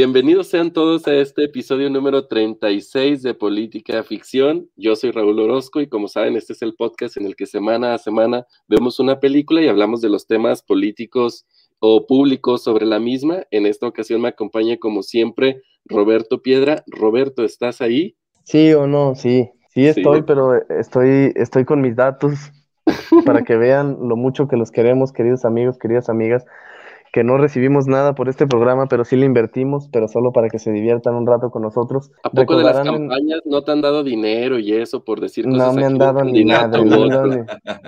Bienvenidos sean todos a este episodio número 36 de Política Ficción. Yo soy Raúl Orozco y como saben, este es el podcast en el que semana a semana vemos una película y hablamos de los temas políticos o públicos sobre la misma. En esta ocasión me acompaña como siempre Roberto Piedra. Roberto, ¿estás ahí? Sí o no, sí, sí estoy, pero estoy, estoy con mis datos para que vean lo mucho que los queremos, queridos amigos, queridas amigas que no recibimos nada por este programa, pero sí le invertimos, pero solo para que se diviertan un rato con nosotros. ¿A poco de las campañas no te han dado dinero y eso por decir cosas No me han dado ni nada,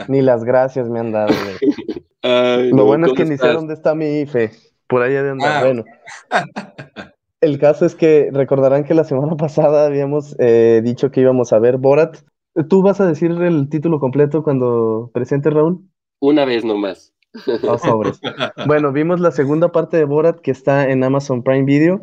ni, las gracias me han dado. Lo bueno es que ni sé dónde está mi IFE, por ahí de andar. Ah. Bueno. El caso es que recordarán que la semana pasada habíamos eh, dicho que íbamos a ver Borat. ¿Tú vas a decir el título completo cuando presente Raúl? Una vez nomás. Sobres. Bueno, vimos la segunda parte de Borat que está en Amazon Prime Video.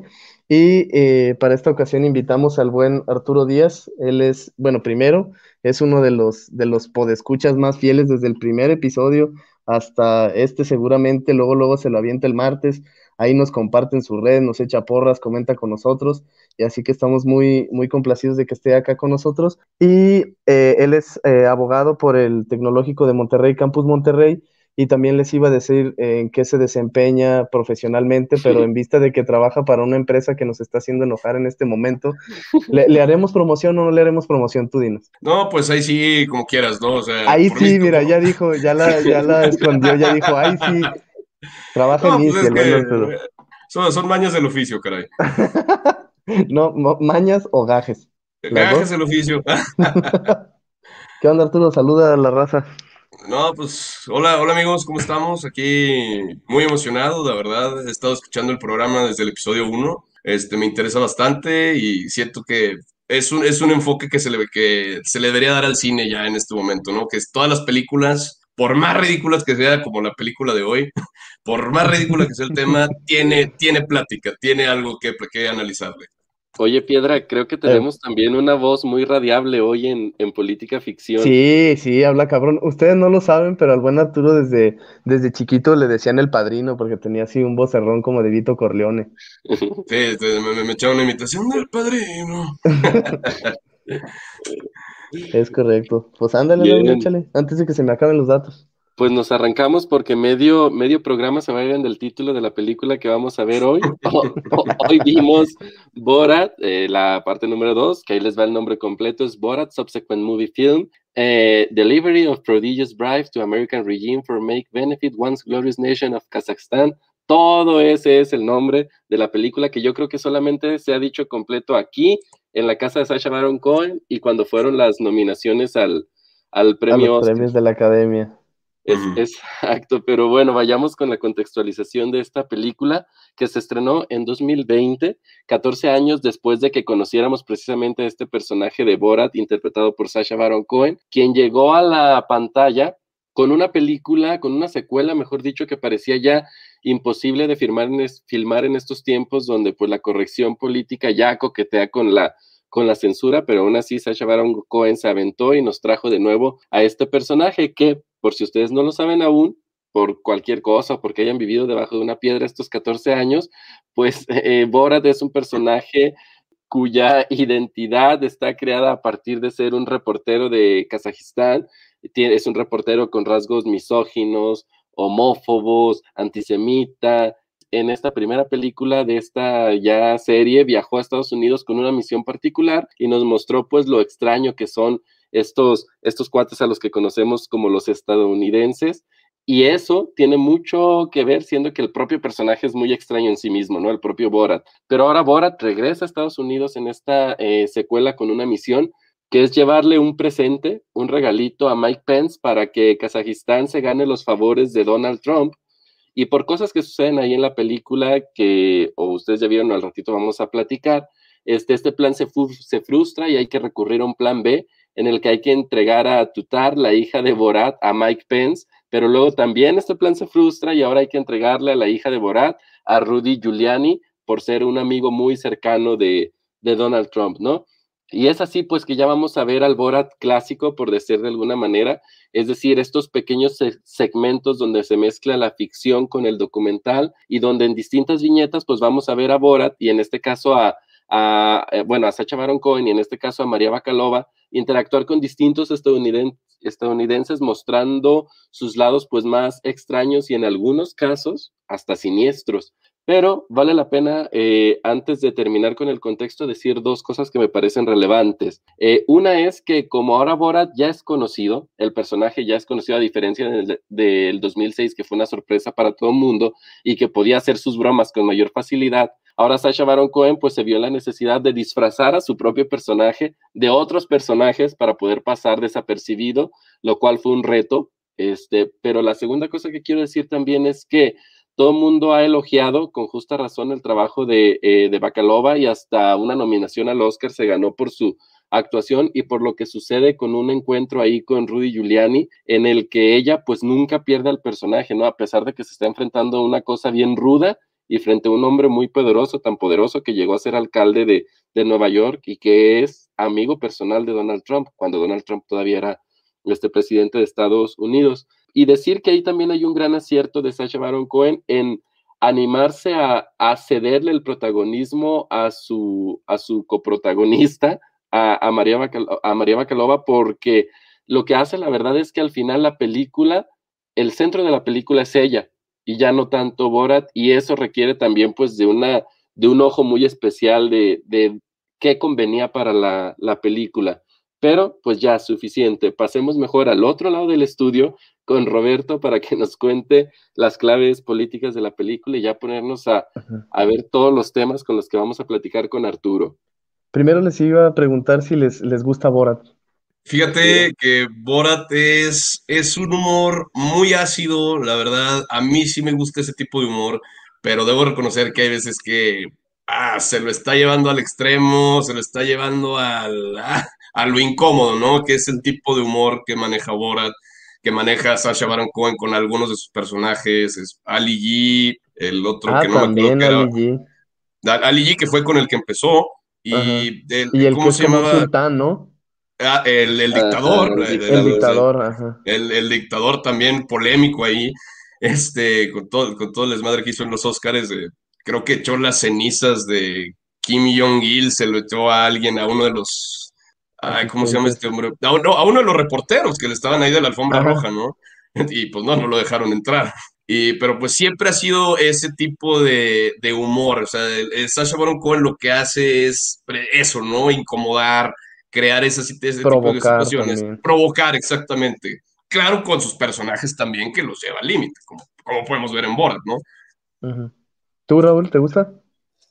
Y eh, para esta ocasión invitamos al buen Arturo Díaz. Él es, bueno, primero, es uno de los, de los podescuchas más fieles desde el primer episodio hasta este seguramente, luego, luego se lo avienta el martes, ahí nos comparte en su red, nos echa porras, comenta con nosotros, y así que estamos muy, muy complacidos de que esté acá con nosotros. Y eh, él es eh, abogado por el Tecnológico de Monterrey, Campus Monterrey, y también les iba a decir en qué se desempeña profesionalmente, pero en vista de que trabaja para una empresa que nos está haciendo enojar en este momento, ¿le, haremos promoción o no le haremos promoción, tú dinos? No, pues ahí sí, como quieras, ¿no? ahí sí, mira, ya dijo, ya la, ya la escondió, ya dijo, ahí sí, trabaja en pues es son, son mañas del oficio, caray. no, mañas o gajes. Gajes del oficio. ¿Qué onda, Arturo? Saluda a la raza. No, pues hola, hola amigos, ¿cómo estamos? Aquí muy emocionado, la verdad, he estado escuchando el programa desde el episodio 1, este, me interesa bastante y siento que es un, es un enfoque que se, le, que se le debería dar al cine ya en este momento, ¿no? Que es todas las películas, por más ridículas que sea, como la película de hoy, por más ridícula que sea el tema, tiene, tiene plática, tiene algo que, que analizarle. Oye, Piedra, creo que tenemos también una voz muy radiable hoy en, en, política ficción. Sí, sí, habla cabrón. Ustedes no lo saben, pero al buen Arturo desde, desde chiquito le decían el padrino porque tenía así un vocerrón como de Vito Corleone. Sí, me, me echaba una imitación del padrino. es correcto. Pues ándale, échale, antes de que se me acaben los datos. Pues nos arrancamos porque medio, medio programa se va a ir en el título de la película que vamos a ver hoy. hoy vimos Borat, eh, la parte número dos, que ahí les va el nombre completo, es Borat Subsequent Movie Film, eh, Delivery of Prodigious Bribe to American Regime for Make Benefit Once Glorious Nation of Kazakhstan. Todo ese es el nombre de la película que yo creo que solamente se ha dicho completo aquí, en la casa de Sacha Baron Cohen, y cuando fueron las nominaciones al, al premio. A los premios de la Academia. Es, Exacto, pero bueno, vayamos con la contextualización de esta película que se estrenó en 2020, 14 años después de que conociéramos precisamente a este personaje de Borat interpretado por Sasha Baron Cohen, quien llegó a la pantalla con una película, con una secuela, mejor dicho, que parecía ya imposible de filmar en, filmar en estos tiempos donde pues la corrección política ya coquetea con la con la censura, pero aún así Sasha Baron Cohen se aventó y nos trajo de nuevo a este personaje que por si ustedes no lo saben aún, por cualquier cosa, porque hayan vivido debajo de una piedra estos 14 años, pues eh, Borat es un personaje cuya identidad está creada a partir de ser un reportero de Kazajistán. Es un reportero con rasgos misóginos, homófobos, antisemita. En esta primera película de esta ya serie viajó a Estados Unidos con una misión particular y nos mostró pues lo extraño que son estos, estos cuates a los que conocemos como los estadounidenses. Y eso tiene mucho que ver, siendo que el propio personaje es muy extraño en sí mismo, ¿no? El propio Borat. Pero ahora Borat regresa a Estados Unidos en esta eh, secuela con una misión que es llevarle un presente, un regalito a Mike Pence para que Kazajistán se gane los favores de Donald Trump. Y por cosas que suceden ahí en la película, que o ustedes ya vieron al ratito vamos a platicar, este, este plan se, se frustra y hay que recurrir a un plan B en el que hay que entregar a Tutar, la hija de Borat, a Mike Pence, pero luego también este plan se frustra y ahora hay que entregarle a la hija de Borat, a Rudy Giuliani, por ser un amigo muy cercano de, Donald Trump, ¿no? Y es así, pues, que ya vamos a ver al Borat clásico, por decir de alguna manera, es decir, estos pequeños segmentos donde se mezcla la ficción con el documental y donde en distintas viñetas, pues, vamos a ver a Borat y en este caso a, eh, bueno, a Sacha Baron Cohen y en este caso a María Bakalova, interactuar con distintos estadounidenses mostrando sus lados, pues, más extraños y en algunos casos hasta siniestros. Pero vale la pena, eh, antes de terminar con el contexto, decir dos cosas que me parecen relevantes. Eh, una es que como ahora Borat ya es conocido, el personaje ya es conocido a diferencia del, del 2006, que fue una sorpresa para todo el mundo y que podía hacer sus bromas con mayor facilidad, ahora Sasha Baron Cohen pues se vio la necesidad de disfrazar a su propio personaje de otros personajes para poder pasar desapercibido, lo cual fue un reto. Este, pero la segunda cosa que quiero decir también es que todo el mundo ha elogiado con justa razón el trabajo de, eh, de Bacalova y hasta una nominación al Oscar se ganó por su actuación y por lo que sucede con un encuentro ahí con Rudy Giuliani en el que ella pues nunca pierde al personaje, ¿no? A pesar de que se está enfrentando a una cosa bien ruda y frente a un hombre muy poderoso, tan poderoso que llegó a ser alcalde de, de Nueva York y que es amigo personal de Donald Trump, cuando Donald Trump todavía era este presidente de Estados Unidos. Y decir que ahí también hay un gran acierto de Sacha Baron Cohen en animarse a, cederle el protagonismo a su, a su coprotagonista, a, María a María Bacalova, porque lo que hace la verdad es que al final la película, el centro de la película es ella y ya no tanto Borat, y eso requiere también pues de, una, de un ojo muy especial de, de qué convenía para la, la película. Pero pues ya, suficiente. Pasemos mejor al otro lado del estudio con Roberto para que nos cuente las claves políticas de la película y ya ponernos a, ver todos los temas con los que vamos a platicar con Arturo. Primero les iba a preguntar si les, les gusta Borat. Fíjate que Borat es, es un humor muy ácido, la verdad, a mí sí me gusta ese tipo de humor, pero debo reconocer que hay veces que ah, se lo está llevando al extremo, se lo está llevando al, a lo incómodo, ¿no? Que es el tipo de humor que maneja Borat, que maneja Sasha Baron Cohen con algunos de sus personajes, es Ali G, el otro ah, que no me acuerdo que era. Ali G. que fue con el que empezó, y, el, ¿cómo se llamaba? Sultán, ¿no? Ah, el, el, dictador. el, dictador, ajá. El, dictador también polémico ahí, este, con todo, con todo el desmadre que hizo en los Oscars, creo que echó las cenizas de Kim Jong-il, se lo echó a alguien, a uno de los Ay, ¿cómo se llama este hombre? A, uno de los reporteros que le estaban ahí de la alfombra roja, ¿no? Y pues no, no lo dejaron entrar. Y, pero pues siempre ha sido ese tipo de, humor. O sea, el, Sasha Baron Cohen lo que hace es eso, ¿no? Incomodar, crear esas, ese tipo de situaciones. Provocar, exactamente. Claro, con sus personajes también que los lleva al límite, como, como podemos ver en Borat, ¿no? ¿Tú, Raúl, te gusta?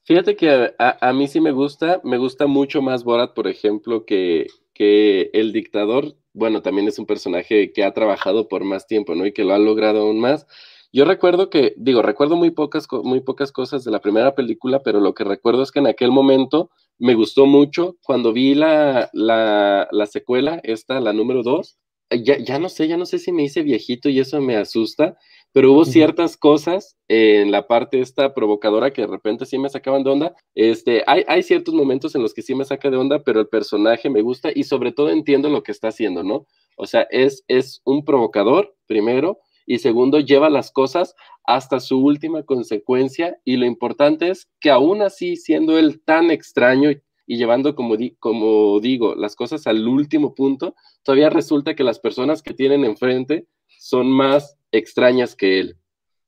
Fíjate que a, mí sí me gusta, me gusta mucho más Borat, por ejemplo, que, que el dictador. Bueno, también es un personaje que ha trabajado por más tiempo, ¿no? Y que lo ha logrado aún más. Yo recuerdo que, digo, recuerdo muy pocas, muy pocas cosas de la primera película, pero lo que recuerdo es que en aquel momento me gustó mucho cuando vi la, la, la secuela, esta, la número dos. Ya, ya no sé, ya no sé si me hice viejito y eso me asusta, pero hubo ciertas cosas en la parte esta provocadora que de repente sí me sacaban de onda. Este, hay, hay ciertos momentos en los que sí me saca de onda, pero el personaje me gusta y sobre todo entiendo lo que está haciendo, ¿no? O sea, es, es un provocador, primero, y segundo, lleva las cosas hasta su última consecuencia y lo importante es que aún así, siendo él tan extraño y llevando, como, como digo, las cosas al último punto, todavía resulta que las personas que tienen enfrente son más extrañas que él.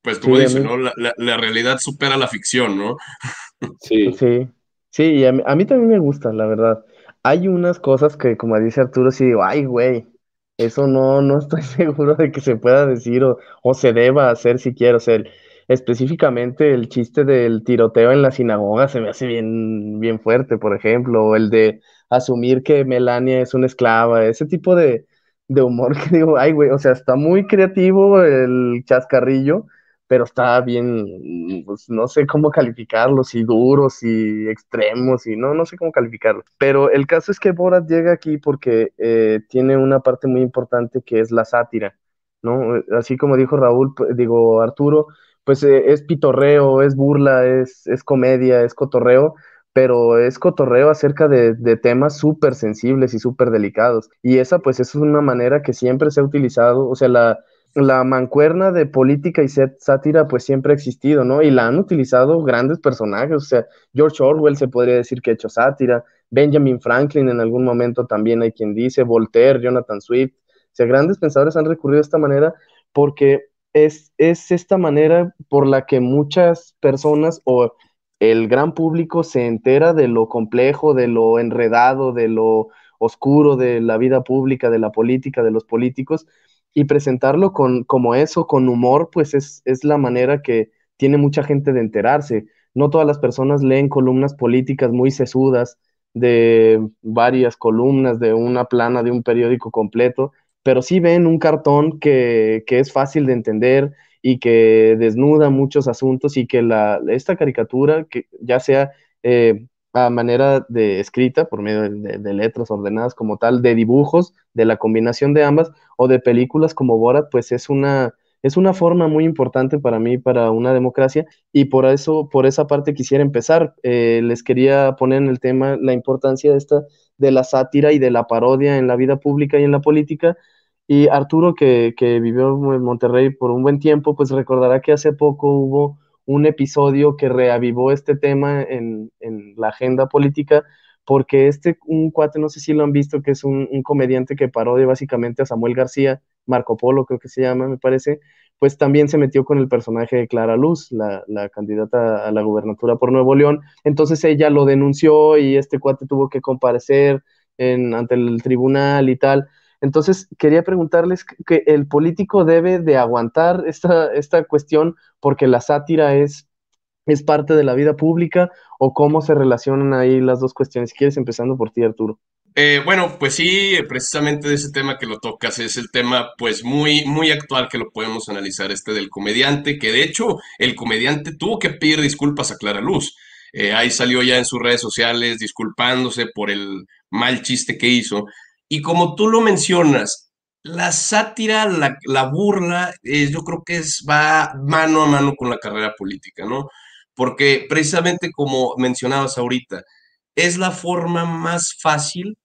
Pues como dice, ¿no? La, realidad supera la ficción, ¿no? Sí. Sí, sí, y a mí, también me gusta, la verdad. Hay unas cosas que, como dice Arturo, sí digo, ay, güey, eso no, no estoy seguro de que se pueda decir o, o se deba hacer siquiera. O sea, específicamente el chiste del tiroteo en la sinagoga se me hace bien, bien fuerte, por ejemplo, o el de asumir que Melania es una esclava, ese tipo de, de humor que digo, ay, güey, o sea, está muy creativo el chascarrillo, pero está bien, pues no sé cómo calificarlos, si duros, si extremos, y no, no sé cómo calificarlos. Pero el caso es que Borat llega aquí porque eh, tiene una parte muy importante que es la sátira, ¿no? Así como dijo Raúl, digo Arturo, pues eh, es pitorreo, es burla, es, es comedia, es cotorreo, pero es cotorreo acerca de, temas súper sensibles y súper delicados. Y esa pues es una manera que siempre se ha utilizado, o sea, la, la mancuerna de política y sátira pues siempre ha existido, ¿no? Y la han utilizado grandes personajes, o sea, George Orwell se podría decir que ha hecho sátira, Benjamin Franklin en algún momento también hay quien dice, Voltaire, Jonathan Swift, o sea, grandes pensadores han recurrido a esta manera porque es, es esta manera por la que muchas personas o el gran público se entera de lo complejo, de lo enredado, de lo oscuro de la vida pública, de la política, de los políticos, y presentarlo con, como eso, con humor, pues es, es la manera que tiene mucha gente de enterarse. No todas las personas leen columnas políticas muy sesudas de varias columnas, de una plana, de un periódico completo, pero sí ven un cartón que, que es fácil de entender, y que desnuda muchos asuntos y que la, esta caricatura, que ya sea eh, a manera de escrita, por medio de, letras ordenadas como tal, de dibujos, de la combinación de ambas, o de películas como Borat, pues es una, es una forma muy importante para mí, para una democracia, y por eso, por esa parte quisiera empezar. Eh, les quería poner en el tema la importancia de esta, de la sátira y de la parodia en la vida pública y en la política, y Arturo, que, vivió en Monterrey por un buen tiempo, pues recordará que hace poco hubo un episodio que reavivó este tema en, la agenda política, porque este, un cuate, no sé si lo han visto, que es un, comediante que parodia básicamente a Samuel García, Marco Polo creo que se llama, me parece, pues también se metió con el personaje de Clara Luz, la, la candidata a la gubernatura por Nuevo León. Entonces ella lo denunció y este cuate tuvo que comparecer en, ante el tribunal y tal. Entonces, quería preguntarles que el político debe de aguantar esta, esta cuestión porque la sátira es, es parte de la vida pública o cómo se relacionan ahí las dos cuestiones. Si quieres, empezando por ti, Arturo. Eh, bueno, pues sí, precisamente de ese tema que lo tocas es el tema pues muy, muy actual que lo podemos analizar, este del comediante, que de hecho el comediante tuvo que pedir disculpas a Clara Luz. Eh, ahí salió ya en sus redes sociales disculpándose por el mal chiste que hizo. Y como tú lo mencionas, la sátira, la, burla, eh, yo creo que es, va mano a mano con la carrera política, ¿no? Porque precisamente como mencionabas ahorita, es la forma más fácil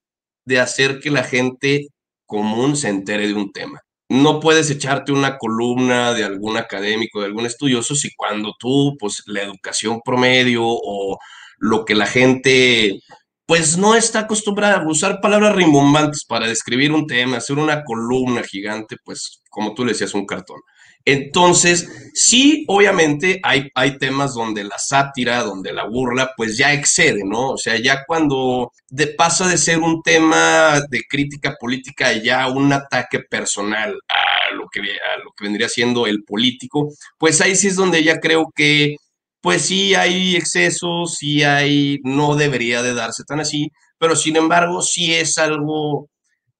de hacer que la gente común se entere de un tema. No puedes echarte una columna de algún académico, de algún estudioso, si cuando tú, pues la educación promedio o lo que la gente pues no está acostumbrada a usar palabras rimbombantes para describir un tema, hacer una columna gigante, pues como tú le decías, un cartón. Entonces, sí, obviamente hay, hay temas donde la sátira, donde la burla, pues ya excede, ¿no? O sea, ya cuando pasa de ser un tema de crítica política ya un ataque personal a lo, que, a lo que vendría siendo el político, pues ahí sí es donde ya creo que pues sí hay excesos, sí hay, no debería de darse tan así, pero sin embargo sí es algo,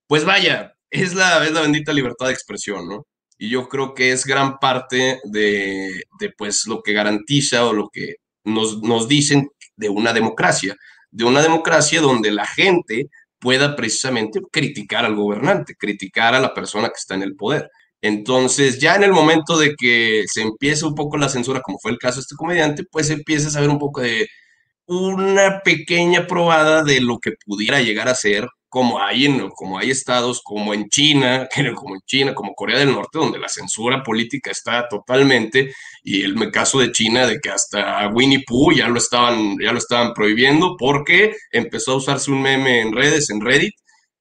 pues vaya, es la, la bendita libertad de expresión, ¿no? Y yo creo que es gran parte de, de pues lo que garantiza o lo que nos, nos dicen de una democracia, de una democracia donde la gente pueda precisamente criticar al gobernante, criticar a la persona que está en el poder. Entonces, ya en el momento de que se empieza un poco la censura, como fue el caso de este comediante, pues empieza a saber un poco de una pequeña probada de lo que pudiera llegar a ser, como hay, en, como hay estados como en China, como en China, como Corea del Norte, donde la censura política está totalmente, y el caso de China, de que hasta Winnie Pooh ya lo estaban, ya lo estaban prohibiendo, porque empezó a usarse un meme en redes, en Reddit,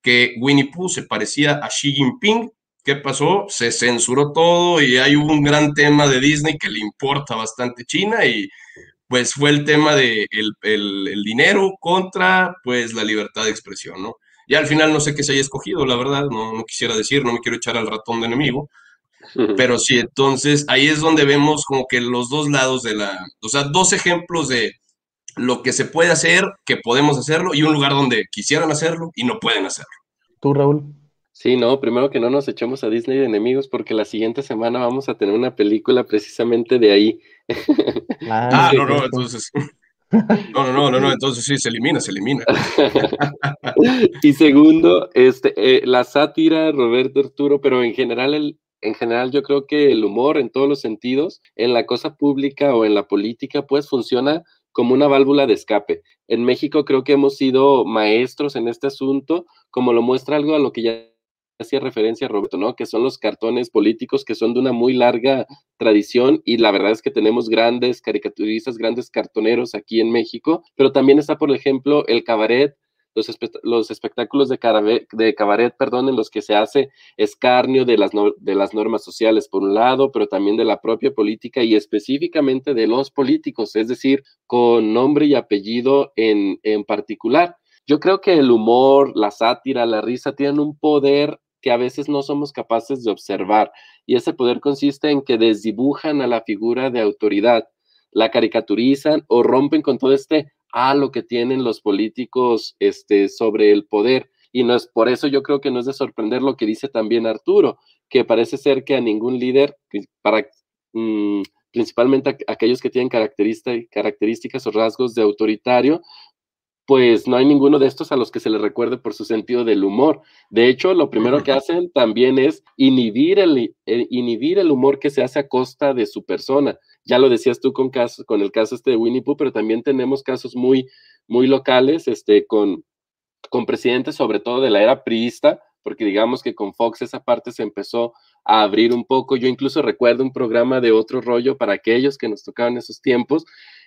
que Winnie Pooh se parecía a Xi Jinping, ¿Qué pasó? Se censuró todo y hay un gran tema de Disney que le importa bastante China y pues fue el tema de el, dinero contra pues la libertad de expresión, ¿no? Y al final no sé qué se haya escogido, la verdad, no, no quisiera decir, no me quiero echar al ratón de enemigo, pero sí, entonces ahí es donde vemos como que los dos lados de la, o sea, dos ejemplos de lo que se puede hacer, que podemos hacerlo, y un lugar donde quisieran hacerlo y no pueden hacerlo. ¿Tú, Raúl? Sí, no, primero que no nos echemos a Disney de enemigos porque la siguiente semana vamos a tener una película precisamente de ahí. Ah, ah no, no, entonces. No, no, no, no, entonces sí, se elimina, se elimina. y segundo, este, eh, la sátira, Roberto Arturo, pero en general, el, en general yo creo que el humor en todos los sentidos, en la cosa pública o en la política, pues funciona como una válvula de escape. En México creo que hemos sido maestros en este asunto, como lo muestra algo a lo que ya hacía referencia Roberto, ¿no? Que son los cartones políticos que son de una muy larga tradición y la verdad es que tenemos grandes caricaturistas, grandes cartoneros aquí en México, pero también está, por ejemplo, el cabaret, los, los espectáculos de cabaret, perdón, en los que se hace escarnio de las, de las normas sociales, por un lado, pero también de la propia política y específicamente de los políticos, es decir, con nombre y apellido en, en particular. Yo creo que el humor, la sátira, la risa tienen un poder que a veces no somos capaces de observar. Y ese poder consiste en que desdibujan a la figura de autoridad, la caricaturizan o rompen con todo este halo que tienen los políticos este, sobre el poder. Y no es por eso yo creo que no es de sorprender lo que dice también Arturo, que parece ser que a ningún líder, mm, principalmente aquellos que tienen características o rasgos de autoritario, pues no hay ninguno de estos a los que se les recuerde por su sentido del humor. De hecho, lo primero que hacen también es inhibir el, inhibir el humor que se hace a costa de su persona. Ya lo decías tú con, caso, con el caso este de Winnie Pooh, pero también tenemos casos muy, muy locales este, con, con presidentes, sobre todo de la era priista, porque digamos que con Fox esa parte se empezó a abrir un poco. Yo incluso recuerdo un programa de otro rollo para aquellos que nos tocaban esos tiempos,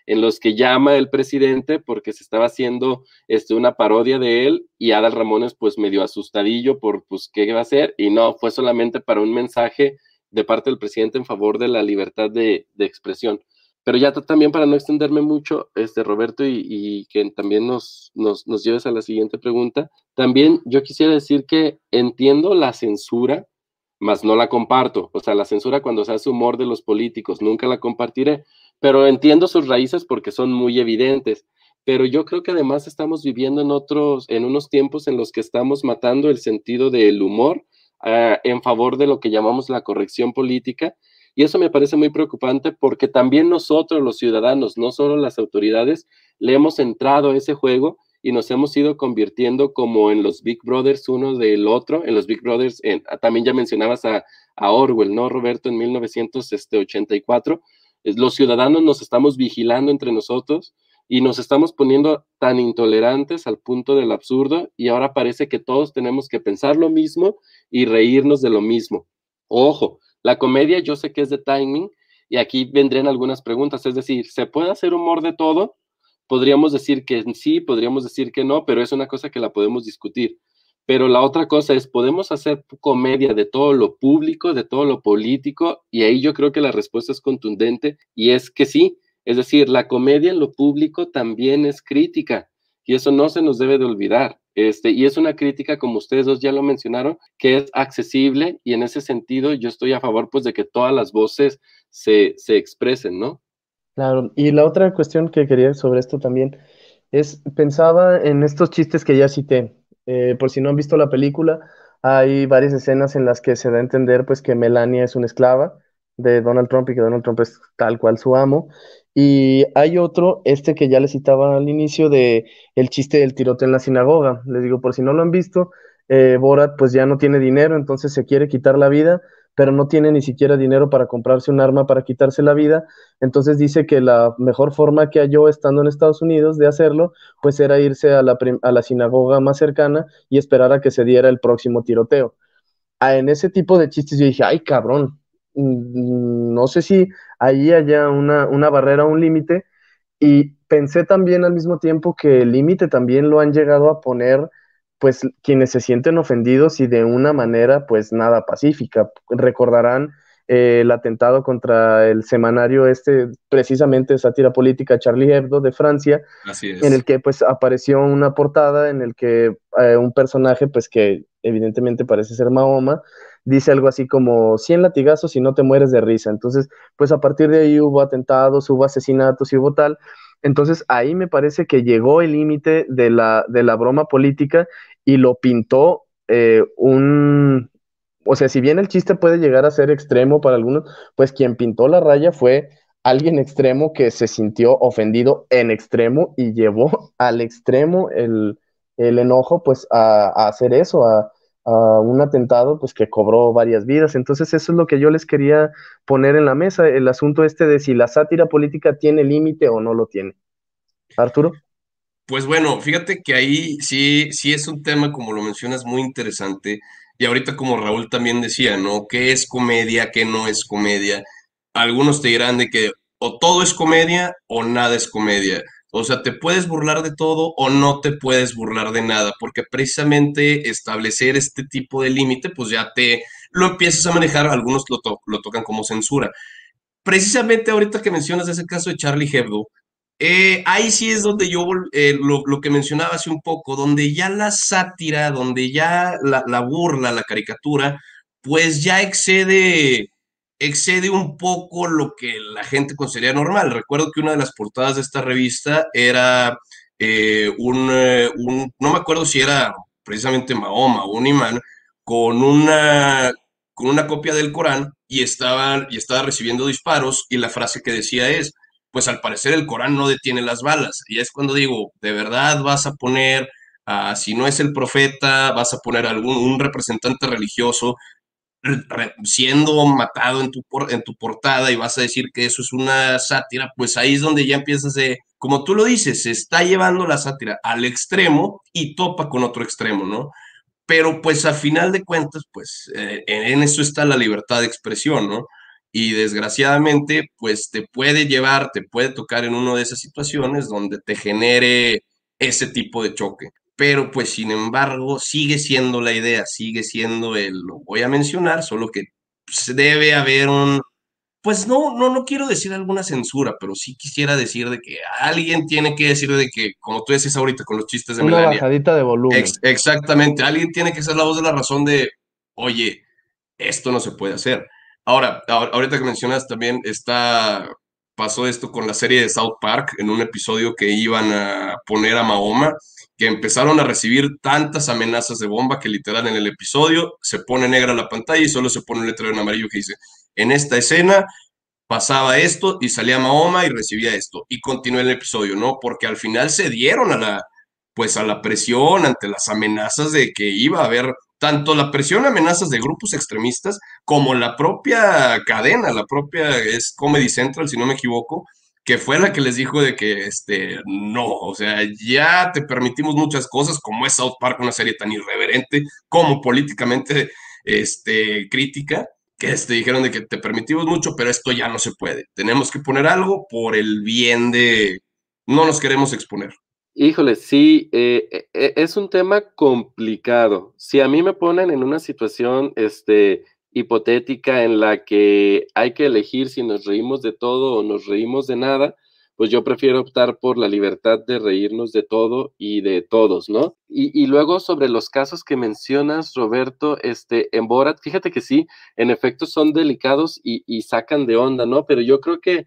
en los que llama el presidente porque se estaba haciendo este, una parodia de él y Adal Ramones pues medio asustadillo por pues qué va a hacer y no, fue solamente para un mensaje de parte del presidente en favor de la libertad de, expresión. Pero ya también para no extenderme mucho, este Roberto, y, que también nos, nos, nos lleves a la siguiente pregunta, también yo quisiera decir que entiendo la censura, mas no la comparto. O sea, la censura cuando se hace humor de los políticos, nunca la compartiré, pero entiendo sus raíces porque son muy evidentes. Pero yo creo que además estamos viviendo en otros, en unos tiempos en los que estamos matando el sentido del humor ah, en favor de lo que llamamos la corrección política. Y eso me parece muy preocupante porque también nosotros, los ciudadanos, no solo las autoridades, le hemos entrado a ese juego y nos hemos ido convirtiendo como en los Big Brothers uno del otro, en los Big Brothers, en, también ya mencionabas a, a Orwell, ¿no, Roberto? En 1984, los ciudadanos nos estamos vigilando entre nosotros y nos estamos poniendo tan intolerantes al punto del absurdo y ahora parece que todos tenemos que pensar lo mismo y reírnos de lo mismo. Ojo, la comedia yo sé que es de timing y aquí vendrían algunas preguntas, es decir, ¿se puede hacer humor de todo? Podríamos decir que sí, podríamos decir que no, pero es una cosa que la podemos discutir. Pero la otra cosa es, podemos hacer comedia de todo lo público, de todo lo político, y ahí yo creo que la respuesta es contundente y es que sí. Es decir, la comedia en lo público también es crítica y eso no se nos debe de olvidar. Este, y es una crítica, como ustedes dos ya lo mencionaron, que es accesible y en ese sentido yo estoy a favor pues de que todas las voces se, se expresen, ¿no? Claro, y la otra cuestión que quería sobre esto también es, pensaba en estos chistes que ya cité, eh, por si no han visto la película, hay varias escenas en las que se da a entender pues que Melania es una esclava de Donald Trump y que Donald Trump es tal cual su amo. Y hay otro, este que ya les citaba al inicio, de el chiste del tiroteo en la sinagoga. Les digo, por si no lo han visto, eh, Borat pues ya no tiene dinero, entonces se quiere quitar la vida pero no tiene ni siquiera dinero para comprarse un arma para quitarse la vida. Entonces dice que la mejor forma que halló estando en Estados Unidos de hacerlo, pues era irse a la, a la sinagoga más cercana y esperar a que se diera el próximo tiroteo. Ah, en ese tipo de chistes yo dije, ay cabrón, mm, no sé si ahí haya una, una barrera, un límite. Y pensé también al mismo tiempo que el límite también lo han llegado a poner pues quienes se sienten ofendidos y de una manera pues nada pacífica. Recordarán eh, el atentado contra el semanario este, precisamente sátira política Charlie Hebdo de Francia, en el que pues apareció una portada en el que eh, un personaje pues que evidentemente parece ser Mahoma, dice algo así como 100 latigazos y no te mueres de risa. Entonces, pues a partir de ahí hubo atentados, hubo asesinatos y hubo tal. Entonces ahí me parece que llegó el límite de la, de la broma política y lo pintó eh, un, o sea, si bien el chiste puede llegar a ser extremo para algunos, pues quien pintó la raya fue alguien extremo que se sintió ofendido en extremo y llevó al extremo el, enojo, pues a, hacer eso, a, a, un atentado, pues que cobró varias vidas. Entonces eso es lo que yo les quería poner en la mesa, el asunto este de si la sátira política tiene límite o no lo tiene. Arturo. Pues bueno, fíjate que ahí sí, sí es un tema, como lo mencionas, muy interesante. Y ahorita como Raúl también decía, ¿no? ¿Qué es comedia? ¿Qué no es comedia? Algunos te dirán de que o todo es comedia o nada es comedia. O sea, te puedes burlar de todo o no te puedes burlar de nada, porque precisamente establecer este tipo de límite, pues ya te lo empiezas a manejar, algunos lo, lo tocan como censura. Precisamente ahorita que mencionas ese caso de Charlie Hebdo, eh, ahí sí es donde yo, eh, lo, que mencionaba hace un poco, donde ya la sátira, donde ya la, burla, la caricatura, pues ya excede, excede un poco lo que la gente consideraría normal. Recuerdo que una de las portadas de esta revista era eh, un, no me acuerdo si era precisamente Mahoma o un imán, con una, con una copia del Corán y estaba, y estaba recibiendo disparos y la frase que decía es, pues al parecer el Corán no detiene las balas. Y es cuando digo, de verdad vas a poner, si no es el profeta, vas a poner algún un representante religioso siendo matado en tu, en tu portada y vas a decir que eso es una sátira, pues ahí es donde ya empiezas de, como tú lo dices, se está llevando la sátira al extremo y topa con otro extremo, ¿no? Pero pues a final de cuentas, pues eh, en eso está la libertad de expresión, ¿no? y desgraciadamente pues te puede llevar, te puede tocar en una de esas situaciones donde te genere ese tipo de choque. Pero pues sin embargo sigue siendo la idea, sigue siendo el, lo voy a mencionar, solo que pues, debe haber un, pues no, no, no quiero decir alguna censura, pero sí quisiera decir de que alguien tiene que decir de que, como tú decís ahorita con los chistes de Una bajadita de volumen. exactamente, alguien tiene que ser la voz de la razón de, oye, esto no se puede hacer. Ahora, ahorita que mencionas también está pasó esto con la serie de South Park en un episodio que iban a poner a Mahoma, que empezaron a recibir tantas amenazas de bomba que literal en el episodio se pone negra la pantalla y solo se pone un letrero en amarillo que dice, en esta escena pasaba esto y salía Mahoma y recibía esto y continuó el episodio, ¿no? Porque al final se dieron a la pues a la presión ante las amenazas de que iba a haber tanto la presión, amenazas de grupos extremistas, como la propia cadena, la propia es Comedy Central, si no me equivoco, que fue la que les dijo de que, este, no, o sea, ya te permitimos muchas cosas, como es South Park, una serie tan irreverente, como políticamente, este, crítica, que te este, dijeron de que te permitimos mucho, pero esto ya no se puede. Tenemos que poner algo por el bien de, no nos queremos exponer. Híjole, sí, eh, e, e, es un tema complicado. Si a mí me ponen en una situación este, hipotética en la que hay que elegir si nos reímos de todo o nos reímos de nada, pues yo prefiero optar por la libertad de reírnos de todo y de todos, ¿no? Y, luego sobre los casos que mencionas, Roberto, este, en Borat, fíjate que sí, en efecto son delicados y, y sacan de onda, ¿no? Pero yo creo que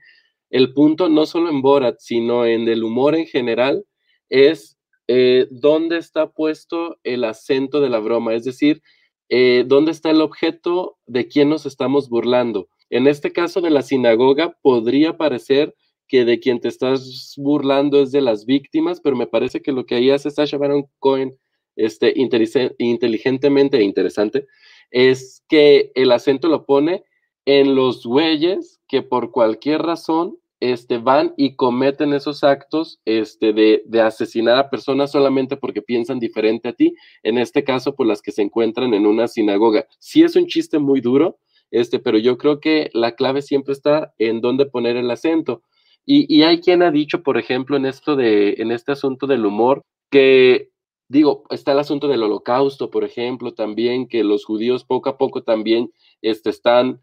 el punto no solo en Borat, sino en el humor en general, es eh, dónde está puesto el acento de la broma, es decir, eh, dónde está el objeto de quién nos estamos burlando. En este caso de la sinagoga, podría parecer que de quien te estás burlando es de las víctimas, pero me parece que lo que ahí hace Sasha Baron Cohen este, inteligentemente e interesante es que el acento lo pone en los güeyes que por cualquier razón este, van y cometen esos actos este, de, asesinar a personas solamente porque piensan diferente a ti, en este caso, por las que se encuentran en una sinagoga. Sí es un chiste muy duro, este, pero yo creo que la clave siempre está en dónde poner el acento. Y, y hay quien ha dicho, por ejemplo, en esto de, en este asunto del humor, que digo, está el asunto del holocausto, por ejemplo, también, que los judíos poco a poco también este, están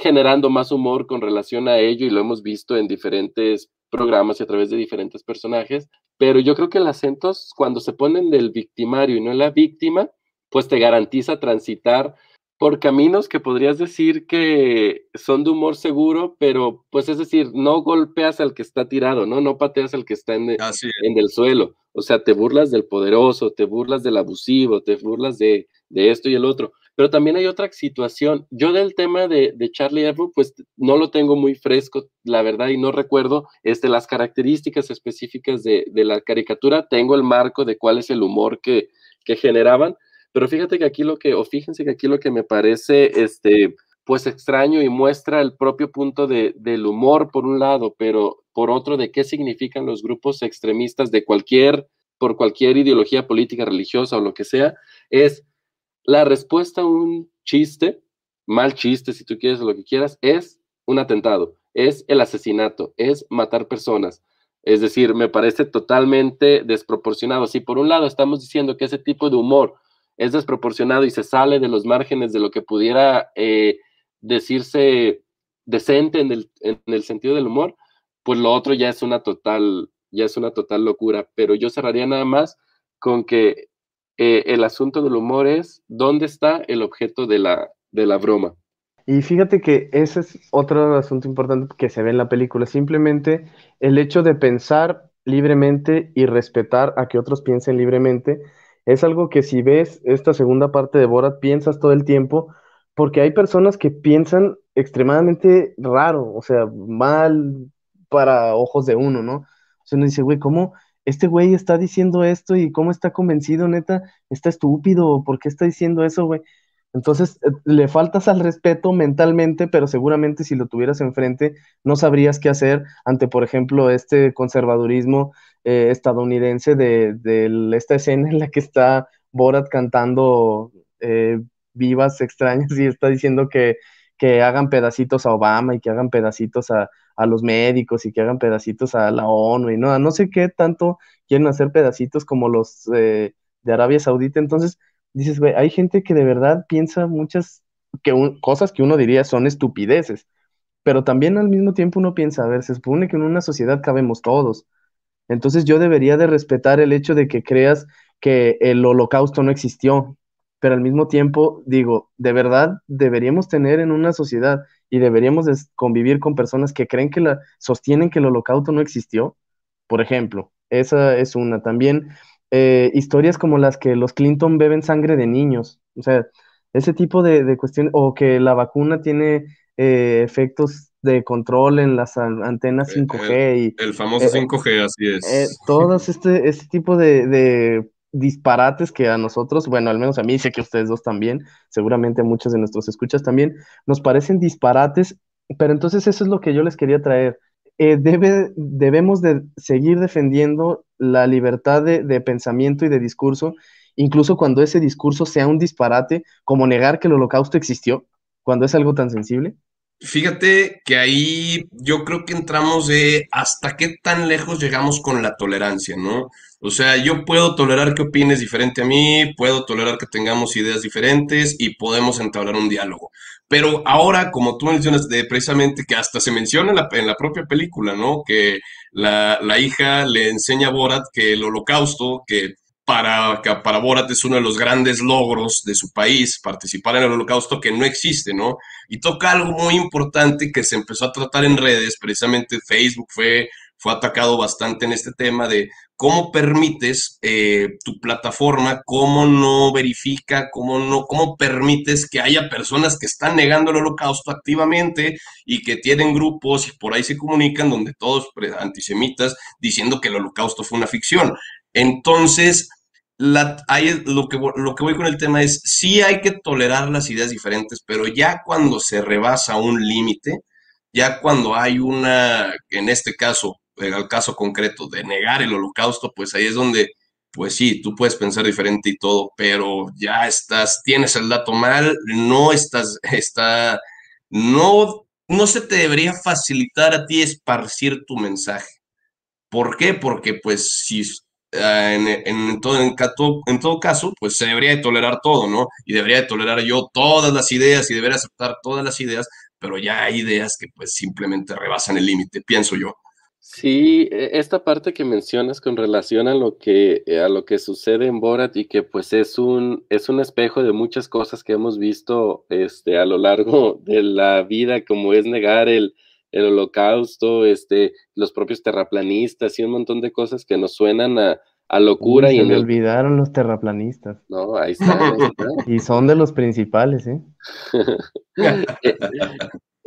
generando más humor con relación a ello y lo hemos visto en diferentes programas y a través de diferentes personajes, pero yo creo que el acento cuando se ponen del victimario y no la víctima, pues te garantiza transitar por caminos que podrías decir que son de humor seguro, pero pues es decir, no golpeas al que está tirado, ¿no? No pateas al que está en, en el suelo. O sea, te burlas del poderoso, te burlas del abusivo, te burlas de, de esto y el otro. Pero también hay otra situación. Yo del tema de, Charlie Hebdo, pues no lo tengo muy fresco, la verdad, y no recuerdo este, las características específicas de, la caricatura. Tengo el marco de cuál es el humor que, que generaban, pero fíjate que aquí lo que, o fíjense que aquí lo que me parece, este, pues extraño y muestra el propio punto de, del humor por un lado, pero por otro de qué significan los grupos extremistas de cualquier, por cualquier ideología política, religiosa o lo que sea, es la respuesta a un chiste, mal chiste si tú quieres lo que quieras, es un atentado, es el asesinato, es matar personas. Es decir, me parece totalmente desproporcionado. Si por un lado estamos diciendo que ese tipo de humor es desproporcionado y se sale de los márgenes de lo que pudiera eh, decirse decente en el, en el, sentido del humor, pues lo otro ya es una total, ya es una total locura. Pero yo cerraría nada más con que eh, el asunto del humor es dónde está el objeto de la, de la broma. Y fíjate que ese es otro asunto importante que se ve en la película, simplemente el hecho de pensar libremente y respetar a que otros piensen libremente, es algo que si ves esta segunda parte de Borat piensas todo el tiempo, porque hay personas que piensan extremadamente raro, o sea, mal para ojos de uno, ¿no? O sea, uno dice, güey, ¿cómo, este güey está diciendo esto y cómo está convencido, neta, está estúpido, ¿por qué está diciendo eso, güey? Entonces, eh, le faltas al respeto mentalmente, pero seguramente si lo tuvieras enfrente, no sabrías qué hacer ante, por ejemplo, este conservadurismo eh, estadounidense de, esta escena en la que está Borat cantando eh, vivas extrañas y está diciendo que, que hagan pedacitos a Obama y que hagan pedacitos a, a los médicos y que hagan pedacitos a la ONU y no, no sé qué tanto quieren hacer pedacitos como los eh, de Arabia Saudita. Entonces, dices, güey, hay gente que de verdad piensa muchas que cosas que uno diría son estupideces, pero también al mismo tiempo uno piensa, a ver, se supone que en una sociedad cabemos todos. Entonces yo debería de respetar el hecho de que creas que el holocausto no existió, pero al mismo tiempo digo, de verdad deberíamos tener en una sociedad y deberíamos convivir con personas que creen que la sostienen que el holocausto no existió. Por ejemplo, esa es una. También eh, historias como las que los Clinton beben sangre de niños. O sea, ese tipo de, cuestiones, o que la vacuna tiene eh, efectos de control en las antenas 5G. Eh, el, famoso 5G, así es. todos este, este tipo de disparates que a nosotros, bueno, al menos a mí, sé que ustedes dos también, seguramente a muchos de nuestros escuchas también, nos parecen disparates, pero entonces eso es lo que yo les quería traer. Eh, debe, debemos de seguir defendiendo la libertad de, de pensamiento y de discurso, incluso cuando ese discurso sea un disparate, como negar que el holocausto existió, cuando es algo tan sensible. Fíjate que ahí yo creo que entramos de hasta qué tan lejos llegamos con la tolerancia, ¿no? O sea, yo puedo tolerar que opines diferente a mí, puedo tolerar que tengamos ideas diferentes y podemos entablar un diálogo. Pero ahora, como tú mencionas, de precisamente que hasta se menciona en la, propia película, ¿no? Que la, la hija le enseña a Borat que el holocausto, que para, para Borat es uno de los grandes logros de su país, participar en el holocausto que no existe, ¿no? Y toca algo muy importante que se empezó a tratar en redes, precisamente Facebook fue, fue atacado bastante en este tema de cómo permites eh, tu plataforma, cómo no verifica, cómo no, cómo permites que haya personas que están negando el holocausto activamente y que tienen grupos y por ahí se comunican donde todos antisemitas diciendo que el holocausto fue una ficción. Entonces, hay, lo, que, lo que voy con el tema es, sí hay que tolerar las ideas diferentes, pero ya cuando se rebasa un límite, ya cuando hay una, en este caso, en el caso concreto de negar el holocausto, pues ahí es donde, pues sí, tú puedes pensar diferente y todo, pero ya estás, tienes el dato mal, no estás, está, no, no se te debería facilitar a ti esparcir tu mensaje. ¿Por qué? Porque pues si Ah, en, todo, en, todo caso, pues se debería de tolerar todo, ¿no? Y debería de tolerar yo todas las ideas y debería aceptar todas las ideas, pero ya hay ideas que pues simplemente rebasan el límite, pienso yo. Sí, e, esta parte que mencionas con relación a lo que, a lo que sucede en Borat y que pues es un, es un espejo de muchas cosas que hemos visto este, a lo largo de la vida, como es negar el, el holocausto, este, los propios terraplanistas y un montón de cosas que nos suenan a, a locura. y se le olvidaron los terraplanistas. No, ahí está, y son de los principales, ¿eh? eh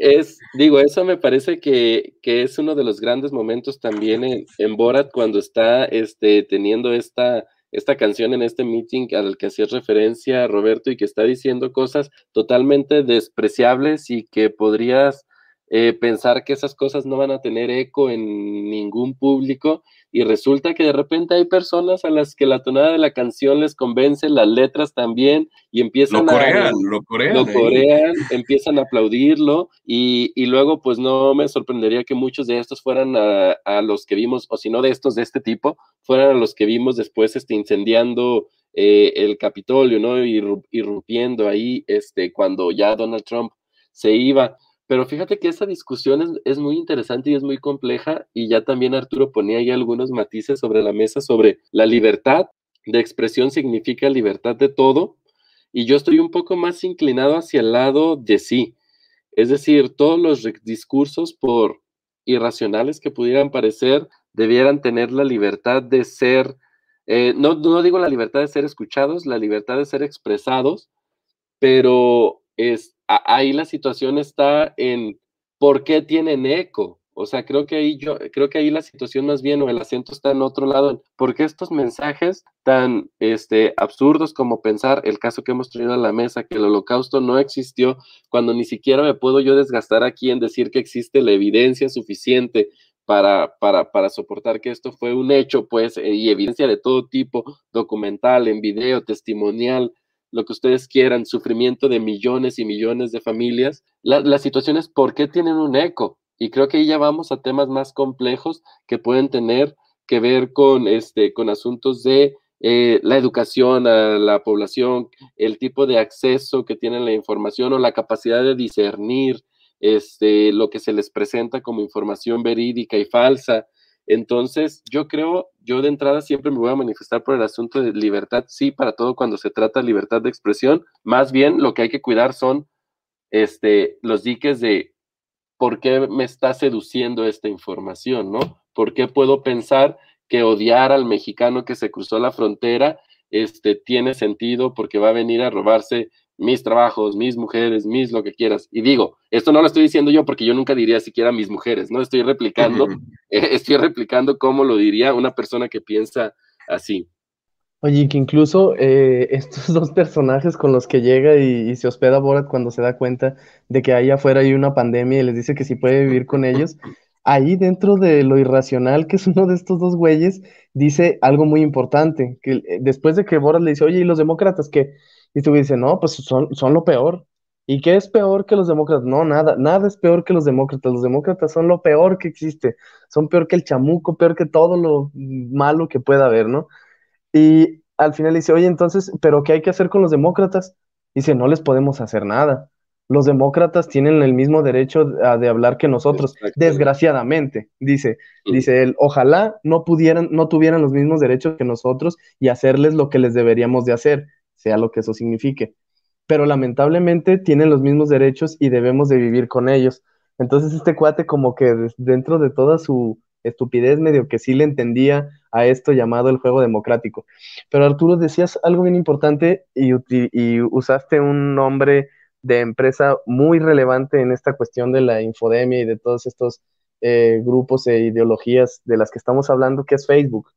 es, digo, eso me parece que, es uno de los grandes momentos también en, en Borat cuando está este, teniendo esta, esta canción en este meeting al que hacía referencia Roberto y que está diciendo cosas totalmente despreciables y que podrías eh, pensar que esas cosas no van a tener eco en ningún público y resulta que de repente hay personas a las que la tonada de la canción les convence, las letras también y empiezan lo corean, lo corean, lo corean, empiezan a aplaudirlo y, y, luego pues no me sorprendería que muchos de estos fueran a, a los que vimos, o si no de estos de este tipo, fueran a los que vimos después este, incendiando eh, el Capitolio, ¿no? Irrumpiendo ahí este, cuando ya Donald Trump se iba. Pero fíjate que esa discusión es, muy interesante y es muy compleja y ya también Arturo ponía ahí algunos matices sobre la mesa sobre la libertad de expresión significa libertad de todo y yo estoy un poco más inclinado hacia el lado de sí. Es decir, todos los discursos, por irracionales que pudieran parecer, debieran tener la libertad de ser, eh, no, no digo la libertad de ser escuchados, la libertad de ser expresados, pero es, ahí la situación está en por qué tienen eco. O sea, creo que ahí yo, creo que ahí la situación más bien o el acento está en otro lado, en por qué estos mensajes tan este, absurdos como pensar el caso que hemos traído a la mesa, que el holocausto no existió, cuando ni siquiera me puedo yo desgastar aquí en decir que existe la evidencia suficiente para, para, para soportar que esto fue un hecho, pues, y evidencia de todo tipo, documental, en video, testimonial, lo que ustedes quieran, sufrimiento de millones y millones de familias. La, situación es por qué tienen un eco. Y creo que ahí ya vamos a temas más complejos que pueden tener que ver con, este, con asuntos de eh, la educación a la población, el tipo de acceso que tienen la información o la capacidad de discernir este, lo que se les presenta como información verídica y falsa, entonces, yo creo, yo de entrada siempre me voy a manifestar por el asunto de libertad, sí, para todo cuando se trata de libertad de expresión. Más bien, lo que hay que cuidar son este, los diques de por qué me está seduciendo esta información, ¿no? ¿Por qué puedo pensar que odiar al mexicano que se cruzó la frontera este, tiene sentido porque va a venir a robarse mis trabajos, mis mujeres, mis lo que quieras. Y digo, esto no lo estoy diciendo yo porque yo nunca diría siquiera mis mujeres, ¿no? Estoy replicando, eh, estoy replicando cómo lo diría una persona que piensa así. Oye, que incluso eh, estos dos personajes con los que llega y, se hospeda Borat cuando se da cuenta de que allá afuera hay una pandemia y les dice que si puede vivir con ellos, ahí dentro de lo irracional que es uno de estos dos güeyes, dice algo muy importante, que eh, después de que Borat le dice, oye, ¿y los demócratas qué? Y tú dices, no, pues son, son lo peor. ¿Y qué es peor que los demócratas? No, nada, nada es peor que los demócratas. Los demócratas son lo peor que existe. Son peor que el chamuco, peor que todo lo malo que pueda haber, ¿no? Y al final dice, oye, entonces, ¿pero qué hay que hacer con los demócratas? Dice, no les podemos hacer nada. Los demócratas tienen el mismo derecho de hablar que nosotros, desgraciadamente, dice, dice él, ojalá no pudieran, no tuvieran los mismos derechos que nosotros y hacerles lo que les deberíamos de hacer sea lo que eso signifique. Pero lamentablemente tienen los mismos derechos y debemos de vivir con ellos. Entonces este cuate como que dentro de toda su estupidez medio que sí le entendía a esto llamado el juego democrático. Pero Arturo, decías algo bien importante y, usaste un nombre de empresa muy relevante en esta cuestión de la infodemia y de todos estos eh, grupos e ideologías de las que estamos hablando, que es Facebook.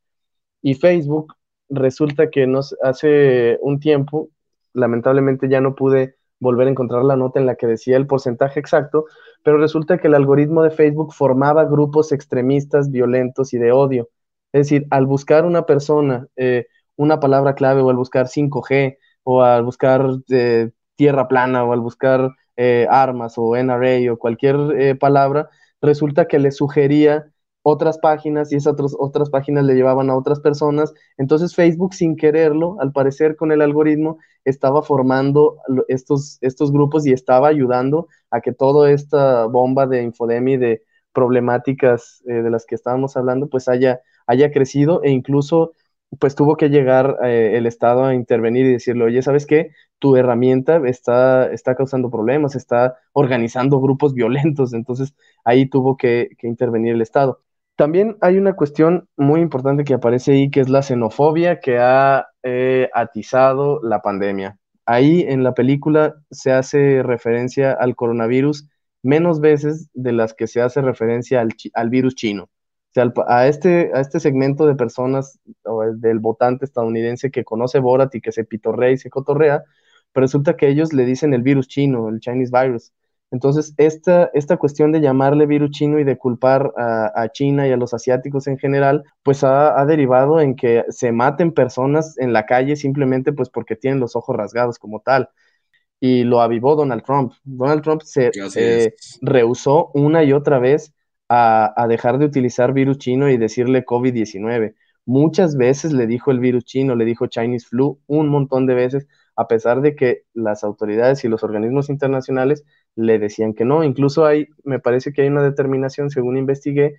Y Facebook resulta que nos hace un tiempo, lamentablemente ya no pude volver a encontrar la nota en la que decía el porcentaje exacto, pero resulta que el algoritmo de Facebook formaba grupos extremistas, violentos y de odio. Es decir, al buscar una persona, eh, una palabra clave, o al buscar 5G, o al buscar eh, tierra plana, o al buscar eh, armas, o NRA, o cualquier palabra, resulta que le sugería otras páginas y esas otras páginas le llevaban a otras personas. Entonces Facebook sin quererlo, al parecer con el algoritmo, estaba formando estos, estos grupos y estaba ayudando a que toda esta bomba de infodemia y de problemáticas eh, de las que estábamos hablando, pues haya, haya crecido e incluso pues tuvo que llegar eh, el Estado a intervenir y decirle, oye, ¿sabes qué? Tu herramienta está, está causando problemas, está organizando grupos violentos, entonces ahí tuvo que intervenir el Estado. También hay una cuestión muy importante que aparece ahí, que es la xenofobia que ha eh, atizado la pandemia. Ahí en la película se hace referencia al coronavirus menos veces de las que se hace referencia al, virus chino. O sea, a este, a este segmento de personas del votante estadounidense que conoce Borat y que se pitorrea y se cotorrea, resulta que ellos le dicen el virus chino, el Chinese virus. Entonces, esta, esta cuestión de llamarle virus chino y de culpar a, China y a los asiáticos en general, pues ha, derivado en que se maten personas en la calle simplemente pues porque tienen los ojos rasgados como tal. Y lo avivó Donald Trump. Donald Trump se eh, rehusó una y otra vez a, a dejar de utilizar virus chino y decirle COVID-19. Muchas veces le dijo el virus chino, le dijo Chinese flu, un montón de veces, a pesar de que las autoridades y los organismos internacionales le decían que no. Incluso hay, me parece que hay una determinación, según investigué,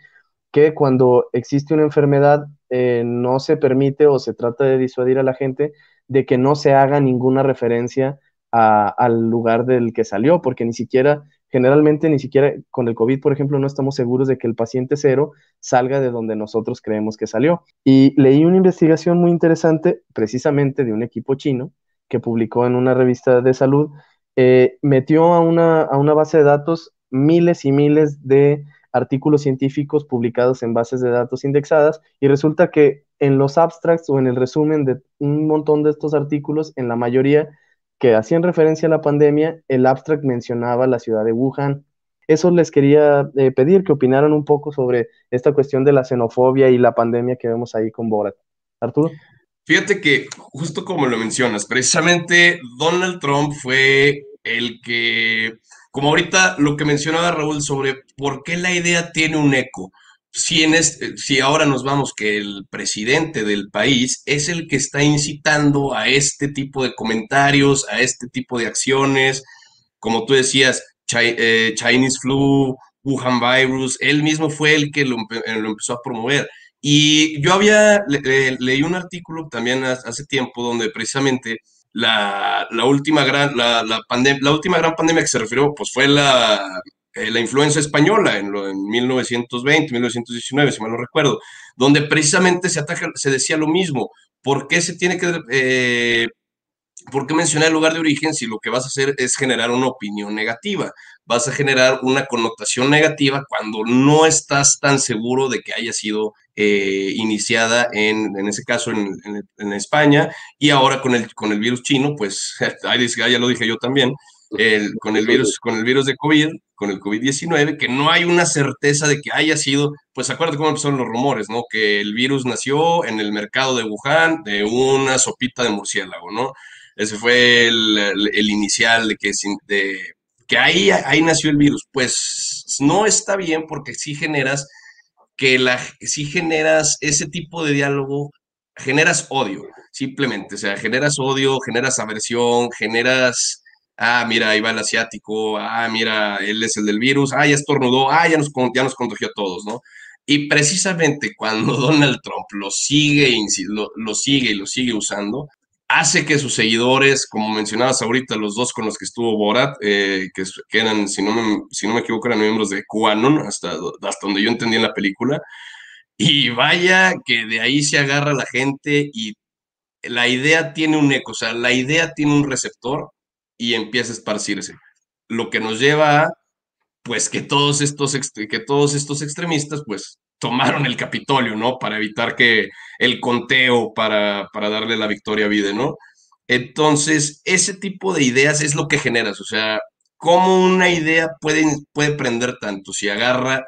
que cuando existe una enfermedad eh, no se permite o se trata de disuadir a la gente de que no se haga ninguna referencia al lugar del que salió, porque ni siquiera, generalmente ni siquiera con el COVID, por ejemplo, no estamos seguros de que el paciente cero salga de donde nosotros creemos que salió. Y leí una investigación muy interesante, precisamente de un equipo chino, que publicó en una revista de salud, eh, metió a una, a una base de datos miles y miles de artículos científicos publicados en bases de datos indexadas y resulta que en los abstracts o en el resumen de un montón de estos artículos, en la mayoría que hacían referencia a la pandemia, el abstract mencionaba la ciudad de Wuhan. Eso les quería eh, pedir que opinaran un poco sobre esta cuestión de la xenofobia y la pandemia que vemos ahí con Borat. Arturo. Fíjate que justo como lo mencionas, precisamente Donald Trump fue el que, como ahorita lo que mencionaba Raúl sobre por qué la idea tiene un eco. Si, en este, si ahora nos vamos que el presidente del país es el que está incitando a este tipo de comentarios, a este tipo de acciones, como tú decías, eh, Chinese flu, Wuhan virus, él mismo fue el que lo empezó a promover. Y yo había leí un artículo también hace tiempo donde precisamente la, última gran, la, la, la, última gran pandemia que se refirió pues fue la, eh, la influenza española en, lo, en 1920, 1919, si mal no recuerdo, donde precisamente se, ataca, se decía lo mismo. ¿Por qué se tiene que eh, ¿Por qué mencionar el lugar de origen si lo que vas a hacer es generar una opinión negativa? Vas a generar una connotación negativa cuando no estás tan seguro de que haya sido eh, iniciada en, en ese caso en, España y ahora con el, con el virus chino, pues ya lo dije yo también, con, el virus, con el virus de COVID, con el COVID-19, que no hay una certeza de que haya sido, pues acuérdate cómo empezaron los rumores, ¿no? Que el virus nació en el mercado de Wuhan de una sopita de murciélago, ¿no? Ese fue el, inicial de que, de, que ahí, ahí nació el virus. Pues no está bien porque si generas que la, si generas ese tipo de diálogo, generas odio, simplemente. O sea, generas odio, generas aversión, generas ah, mira, ahí va el asiático, ah, mira, él es el del virus, ah, ya estornudó, ah, ya nos, ya nos contagió a todos, ¿no? Y precisamente cuando Donald Trump lo sigue, lo, lo sigue y lo sigue usando, hace que sus seguidores, como mencionabas ahorita, los dos con los que estuvo Borat, eh, que, eran, si no, me, si no me equivoco, eran miembros de QAnon, hasta, hasta donde yo entendí en la película, y vaya que de ahí se agarra la gente y la idea tiene un eco, o sea, la idea tiene un receptor y empieza a esparcirse. Lo que nos lleva a, pues, que todos estos, que todos estos extremistas, pues, tomaron el Capitolio, ¿no? Para evitar que el conteo, para, para darle la victoria a Biden, ¿no? Entonces, ese tipo de ideas es lo que generas, o sea, cómo una idea puede, puede prender tanto, si agarra,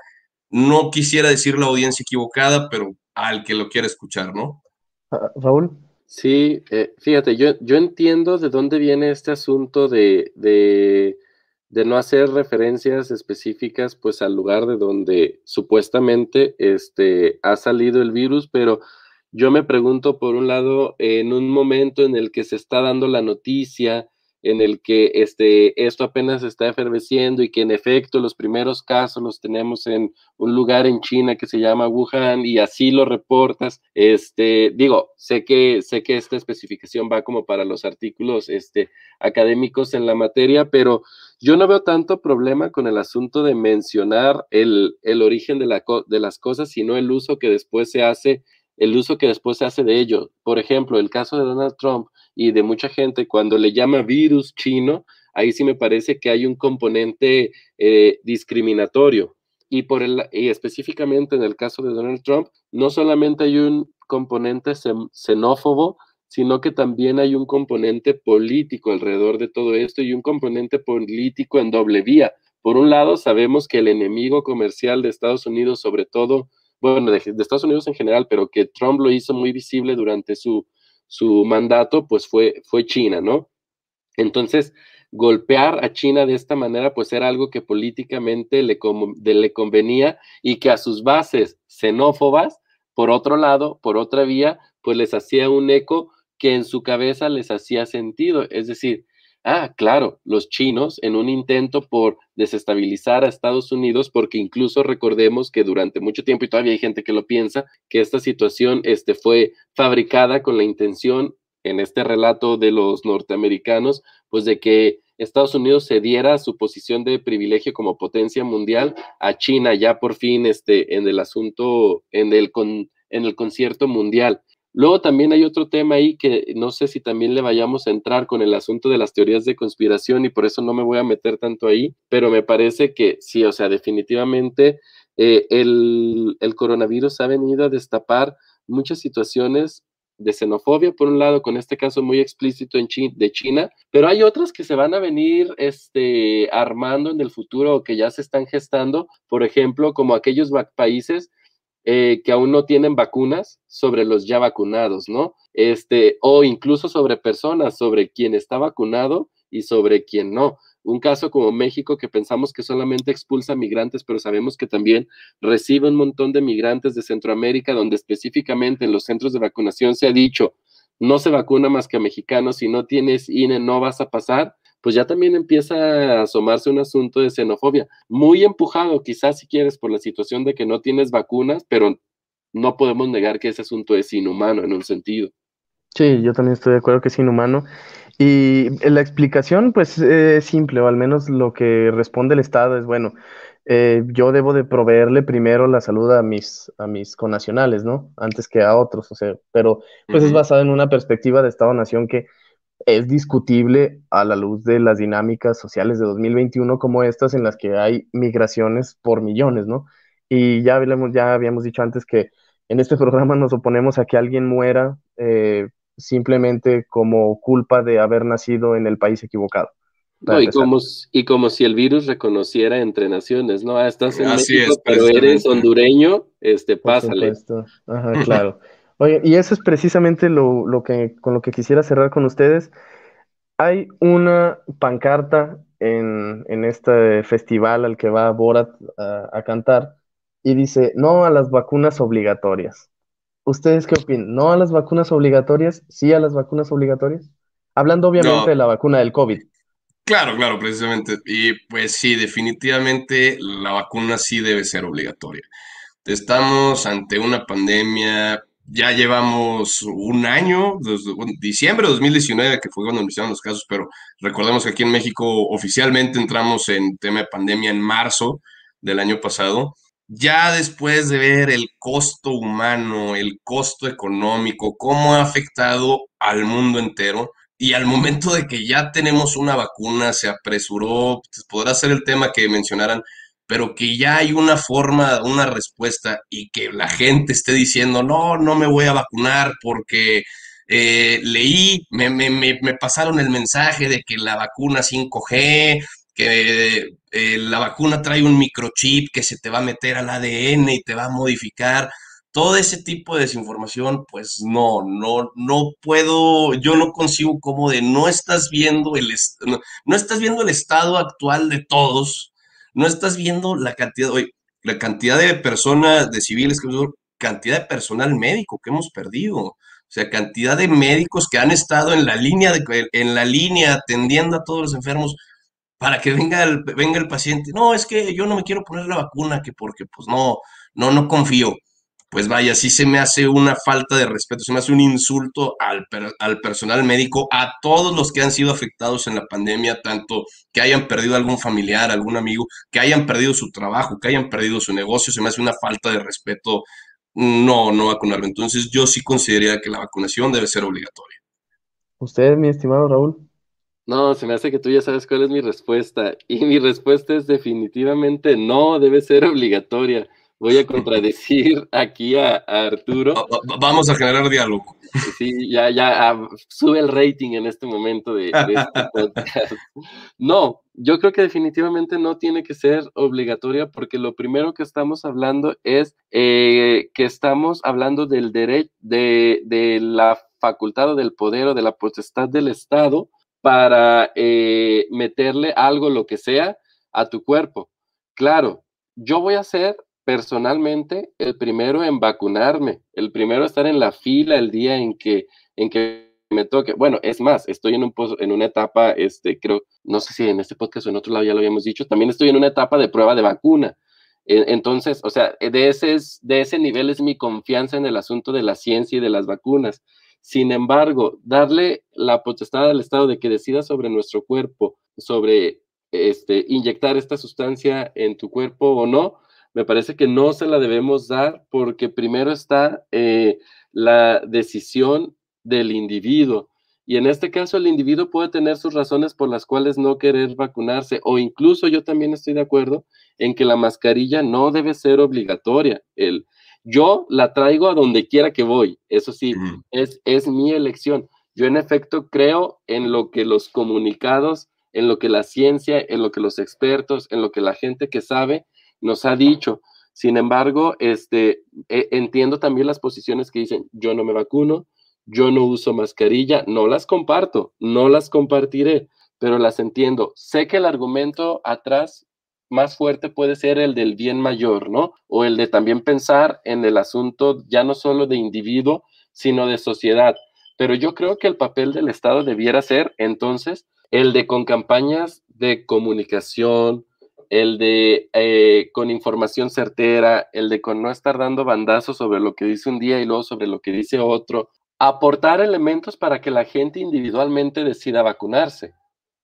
no quisiera decir la audiencia equivocada, pero al que lo quiera escuchar, ¿no? Ah, Raúl. Sí, eh, fíjate, yo, yo entiendo de dónde viene este asunto de, de de no hacer referencias específicas pues al lugar de donde supuestamente este, ha salido el virus, pero yo me pregunto por un lado, en un momento en el que se está dando la noticia en el que este, esto apenas está efervesciendo y que en efecto los primeros casos los tenemos en un lugar en China que se llama Wuhan y así lo reportas, este, digo, sé que, sé que esta especificación va como para los artículos este, académicos en la materia, pero yo no veo tanto problema con el asunto de mencionar el, el origen de, la, de las cosas, sino el uso que después se hace el uso que después se hace de ello. Por ejemplo, el caso de Donald Trump, y de mucha gente cuando le llama virus chino, ahí sí me parece que hay un componente eh, discriminatorio. Y, por el, y específicamente en el caso de Donald Trump, no solamente hay un componente xenófobo, sino que también hay un componente político alrededor de todo esto y un componente político en doble vía. Por un lado, sabemos que el enemigo comercial de Estados Unidos, sobre todo, bueno, de, Estados Unidos en general, pero que Trump lo hizo muy visible durante su su mandato, pues fue, fue China, ¿no? Entonces, golpear a China de esta manera, pues era algo que políticamente le, le convenía y que a sus bases xenófobas, por otro lado, por otra vía, pues les hacía un eco que en su cabeza les hacía sentido. Es decir, Ah, claro, los chinos en un intento por desestabilizar a Estados Unidos, porque incluso recordemos que durante mucho tiempo, y todavía hay gente que lo piensa, que esta situación este, fue fabricada con la intención, en este relato de los norteamericanos, pues de que Estados Unidos cediera su posición de privilegio como potencia mundial a China ya por fin este, en el asunto, en el, con, en el concierto mundial. Luego también hay otro tema ahí que no sé si también le vayamos a entrar con el asunto de las teorías de conspiración y por eso no me voy a meter tanto ahí, pero me parece que sí, o sea, definitivamente eh, el, coronavirus ha venido a destapar muchas situaciones de xenofobia, por un lado, con este caso muy explícito en de China, pero hay otras que se van a venir este, armando en el futuro o que ya se están gestando, por ejemplo, como aquellos países eh, que aún no tienen vacunas sobre los ya vacunados, ¿no? Este, o incluso sobre personas, sobre quien está vacunado y sobre quien no. Un caso como México que pensamos que solamente expulsa migrantes, pero sabemos que también recibe un montón de migrantes de Centroamérica, donde específicamente en los centros de vacunación se ha dicho, no se vacuna más que a mexicanos, si no tienes INE no vas a pasar pues ya también empieza a asomarse un asunto de xenofobia, muy empujado quizás si quieres por la situación de que no tienes vacunas, pero no podemos negar que ese asunto es inhumano en un sentido. Sí, yo también estoy de acuerdo que es inhumano. Y la explicación, pues, es simple, o al menos lo que responde el Estado es, bueno, eh, yo debo de proveerle primero la salud a mis, a mis conacionales, ¿no? Antes que a otros, o sea, pero pues es basado en una perspectiva de Estado-Nación que es discutible a la luz de las dinámicas sociales de 2021 como estas en las que hay migraciones por millones, ¿no? Y ya, habíamos, ya habíamos dicho antes que en este programa nos oponemos a que alguien muera eh, simplemente como culpa de haber nacido en el país equivocado. y, como, y como si el virus reconociera entre naciones, ¿no? Ah, estás en México, pero eres hondureño, este, pásale. Ajá, claro. Oye, y eso es precisamente lo, que, con lo que quisiera cerrar con ustedes. Hay una pancarta en, este festival al que va Borat a, cantar y dice, no a las vacunas obligatorias. ¿Ustedes qué opinan? ¿No a las vacunas obligatorias? ¿Sí a las vacunas obligatorias? Hablando obviamente de la vacuna del COVID. Claro, claro, precisamente. Y pues sí, definitivamente la vacuna sí debe ser obligatoria. Estamos ante una pandemia ya llevamos un año, diciembre de 2019, que fue cuando iniciaron los casos, pero recordemos que aquí en México oficialmente entramos en tema de pandemia en marzo del año pasado. Ya después de ver el costo humano, el costo económico, cómo ha afectado al mundo entero, y al momento de que ya tenemos una vacuna, se apresuró, pues, podrá ser el tema que mencionaran, pero que ya hay una forma, una respuesta y que la gente esté diciendo, no, no me voy a vacunar porque eh, leí, me, me, me, pasaron el mensaje de que la vacuna 5G, que eh, la vacuna trae un microchip que se te va a meter al ADN y te va a modificar. Todo ese tipo de desinformación, pues no, no, no puedo, yo no consigo como de no estás viendo el, no estás viendo el estado actual de todos, no estás viendo la cantidad, hoy, la cantidad de personas, de civiles, cantidad de personal médico que hemos perdido. O sea, cantidad de médicos que han estado en la línea, de, en la línea atendiendo a todos los enfermos para que venga el, venga el paciente. No, es que yo no me quiero poner la vacuna, que porque pues no, no, no confío. Pues vaya, sí se me hace una falta de respeto, se me hace un insulto al, al personal médico, a todos los que han sido afectados en la pandemia, tanto que hayan perdido algún familiar, algún amigo, que hayan perdido su trabajo, que hayan perdido su negocio, se me hace una falta de respeto no, no vacunarlo. Entonces yo sí consideraría que la vacunación debe ser obligatoria. ¿Usted, mi estimado Raúl? No, se me hace que tú ya sabes cuál es mi respuesta. Y mi respuesta es definitivamente no, debe ser obligatoria. Voy a contradecir aquí a, Arturo. Vamos a generar diálogo. Sí, ya, ya ah, sube el rating en este momento de, este podcast. No, yo creo que definitivamente no tiene que ser obligatoria porque lo primero que estamos hablando es eh, que estamos hablando del derecho, de, de la facultad o del poder o de la potestad del Estado para eh, meterle algo, lo que sea, a tu cuerpo. Claro, yo voy a ser personalmente el primero en vacunarme, el primero a estar en la fila el día en que, en que me toque. Bueno, es más, estoy en, un, en una etapa, este, creo, no sé si en este podcast o en otro lado ya lo habíamos dicho, también estoy en una etapa de prueba de vacuna. Entonces, o sea, de ese, de ese nivel es mi confianza en el asunto de la ciencia y de las vacunas. Sin embargo, darle la potestad al Estado de que decida sobre nuestro cuerpo, sobre este, inyectar esta sustancia en tu cuerpo o no, me parece que no se la debemos dar porque primero está eh, la decisión del individuo. Y en este caso el individuo puede tener sus razones por las cuales no querer vacunarse o incluso yo también estoy de acuerdo en que la mascarilla no debe ser obligatoria. El, yo la traigo a donde quiera que voy, eso sí, es, es mi elección. Yo en efecto creo en lo que los comunicados, en lo que la ciencia, en lo que los expertos, en lo que la gente que sabe nos ha dicho. Sin embargo, este, e, entiendo también las posiciones que dicen, yo no me vacuno, yo no uso mascarilla, no las comparto, no las compartiré, pero las entiendo. Sé que el argumento atrás más fuerte puede ser el del bien mayor, ¿no? O el de también pensar en el asunto ya no solo de individuo, sino de sociedad. Pero yo creo que el papel del Estado debiera ser entonces el de con campañas de comunicación, el de eh, con información certera, el de con no estar dando bandazos sobre lo que dice un día y luego sobre lo que dice otro, aportar elementos para que la gente individualmente decida vacunarse.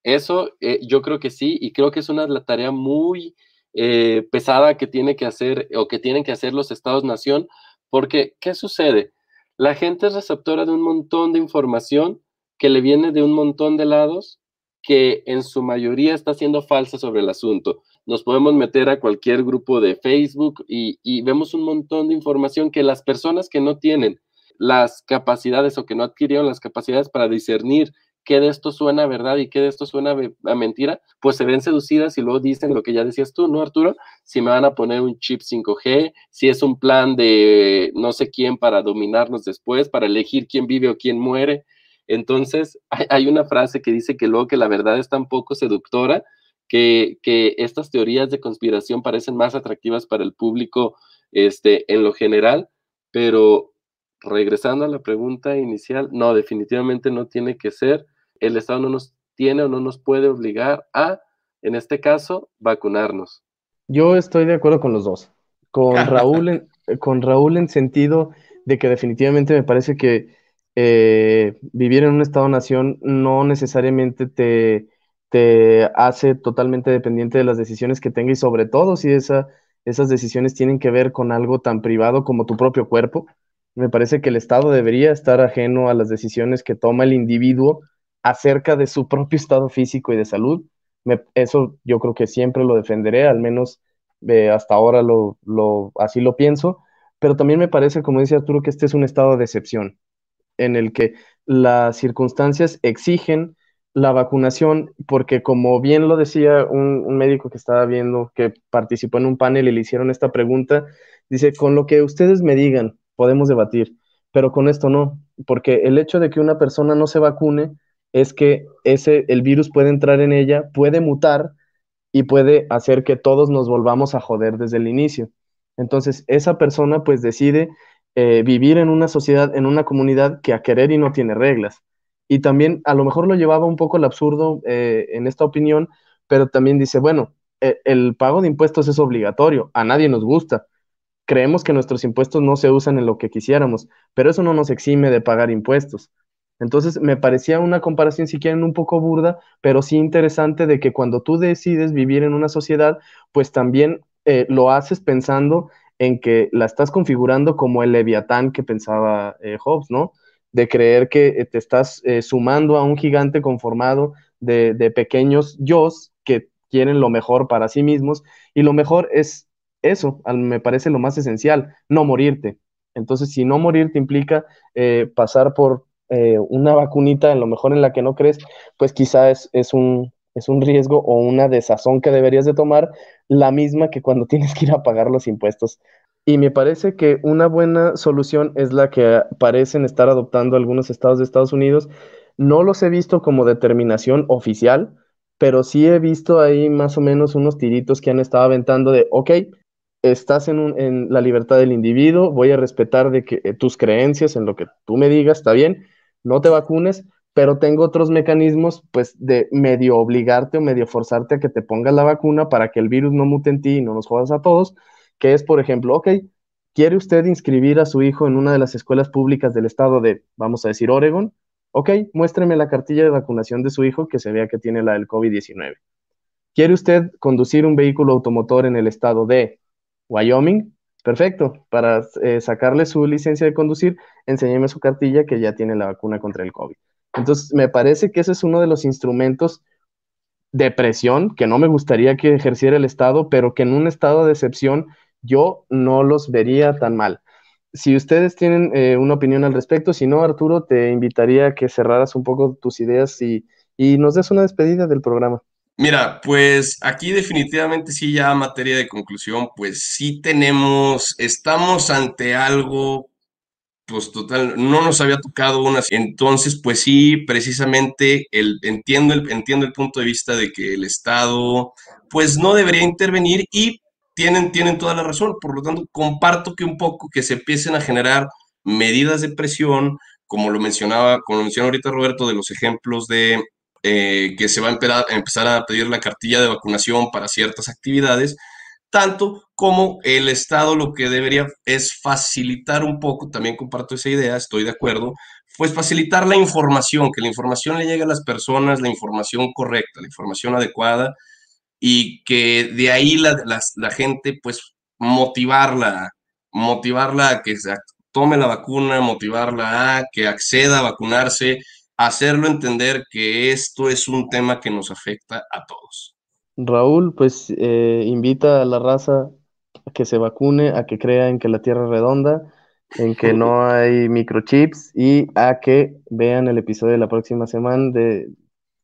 Eso eh, yo creo que sí, y creo que es una tarea muy eh, pesada que tiene que hacer o que tienen que hacer los estados-nación, porque ¿qué sucede? La gente es receptora de un montón de información que le viene de un montón de lados que en su mayoría está siendo falsa sobre el asunto. Nos podemos meter a cualquier grupo de Facebook y, y vemos un montón de información que las personas que no tienen las capacidades o que no adquirieron las capacidades para discernir qué de esto suena a verdad y qué de esto suena a mentira, pues se ven seducidas y luego dicen lo que ya decías tú, ¿no, Arturo? Si me van a poner un chip 5G, si es un plan de no sé quién para dominarnos después, para elegir quién vive o quién muere. Entonces, hay, una frase que dice que luego que la verdad es tan poco seductora que, que estas teorías de conspiración parecen más atractivas para el público este, en lo general, pero regresando a la pregunta inicial, no, definitivamente no tiene que ser el Estado no nos tiene o no nos puede obligar a, en este caso, vacunarnos. Yo estoy de acuerdo con los dos. Con Raúl en, con Raúl en sentido de que definitivamente me parece que eh, vivir en un Estado-nación no necesariamente te, te hace totalmente dependiente de las decisiones que tenga y sobre todo si esa, esas decisiones tienen que ver con algo tan privado como tu propio cuerpo. Me parece que el Estado debería estar ajeno a las decisiones que toma el individuo acerca de su propio estado físico y de salud. eso yo creo que siempre lo defenderé, al menos eh, hasta ahora lo, así lo pienso, pero también me parece, como dice Arturo, que este es un estado de excepción, en el que las circunstancias exigen la vacunación, porque como bien lo decía un, médico que estaba viendo, que participó en un panel y le hicieron esta pregunta, dice, con lo que ustedes me digan, podemos debatir, pero con esto no, porque el hecho de que una persona no se vacune es que ese, el virus puede entrar en ella, puede mutar y puede hacer que todos nos volvamos a joder desde el inicio. Entonces, esa persona pues decide eh, vivir en una sociedad, en una comunidad que a querer y no tiene reglas. Y también a lo mejor lo llevaba un poco al absurdo eh, en esta opinión, pero también dice, bueno, e, el pago de impuestos es obligatorio, a nadie nos gusta. Creemos que nuestros impuestos no se usan en lo que quisiéramos, pero eso no nos exime de pagar impuestos. Entonces, me parecía una comparación, si quieren, un poco burda, pero sí interesante de que cuando tú decides vivir en una sociedad, pues también eh, lo haces pensando en que la estás configurando como el leviatán que pensaba eh, Hobbes, ¿no? De creer que eh, te estás sumando a un gigante conformado de, de pequeños yo que quieren lo mejor para sí mismos y lo mejor es eso, me parece lo más esencial, no morirte. Entonces, si no morirte implica pasar por eh, una vacunita, en lo mejor en la que no crees, pues quizá es, un, es un riesgo o una desazón que deberías de tomar, la misma que cuando tienes que ir a pagar los impuestos. Y me parece que una buena solución es la que parecen estar adoptando algunos estados de Estados Unidos. No los he visto como determinación oficial, pero sí he visto ahí más o menos unos tiritos que han estado aventando de, ok, estás en, en la libertad del individuo, voy a respetar de que, eh, tus creencias en lo que tú me digas, está bien, no te vacunes, pero tengo otros mecanismos, pues, de medio obligarte o medio forzarte a que te pongas la vacuna para que el virus no mute en ti y no nos jodas a todos, que es, por ejemplo, ok, ¿quiere usted inscribir a su hijo en una de las escuelas públicas del estado de, vamos a decir, Oregon? Ok, muéstreme la cartilla de vacunación de su hijo que se vea que tiene la del COVID-19. ¿Quiere usted conducir un vehículo automotor en el estado de Wyoming? Perfecto. Para eh, sacarle su licencia de conducir, enséñeme su cartilla que ya tiene la vacuna contra el COVID. Entonces, me parece que ese es uno de los instrumentos de presión que no me gustaría que ejerciera el Estado, pero que en un estado de excepción yo no los vería tan mal. Si ustedes tienen eh, una opinión al respecto, si no, Arturo, te invitaría a que cerraras un poco tus ideas y, y nos des una despedida del programa. Mira, pues aquí definitivamente sí ya materia de conclusión, pues sí tenemos, estamos ante algo, pues total, no nos había tocado una, entonces pues sí, precisamente el, entiendo, el, entiendo el punto de vista de que el Estado pues no debería intervenir y tienen, tienen toda la razón, por lo tanto comparto que un poco que se empiecen a generar medidas de presión, como lo mencionaba, como lo mencionó ahorita Roberto, de los ejemplos de eh, que se va a empezar a pedir la cartilla de vacunación para ciertas actividades, tanto como el Estado lo que debería es facilitar un poco, también comparto esa idea, estoy de acuerdo, pues facilitar la información, que la información le llegue a las personas, la información correcta, la información adecuada, y que de ahí la, la gente, pues, motivarla, motivarla a que tome la vacuna, motivarla a que acceda a vacunarse, hacerlo entender que esto es un tema que nos afecta a todos. Raúl, pues eh, invita a la raza a que se vacune, a que crea en que la Tierra es redonda, en que no hay microchips y a que vean el episodio de la próxima semana, de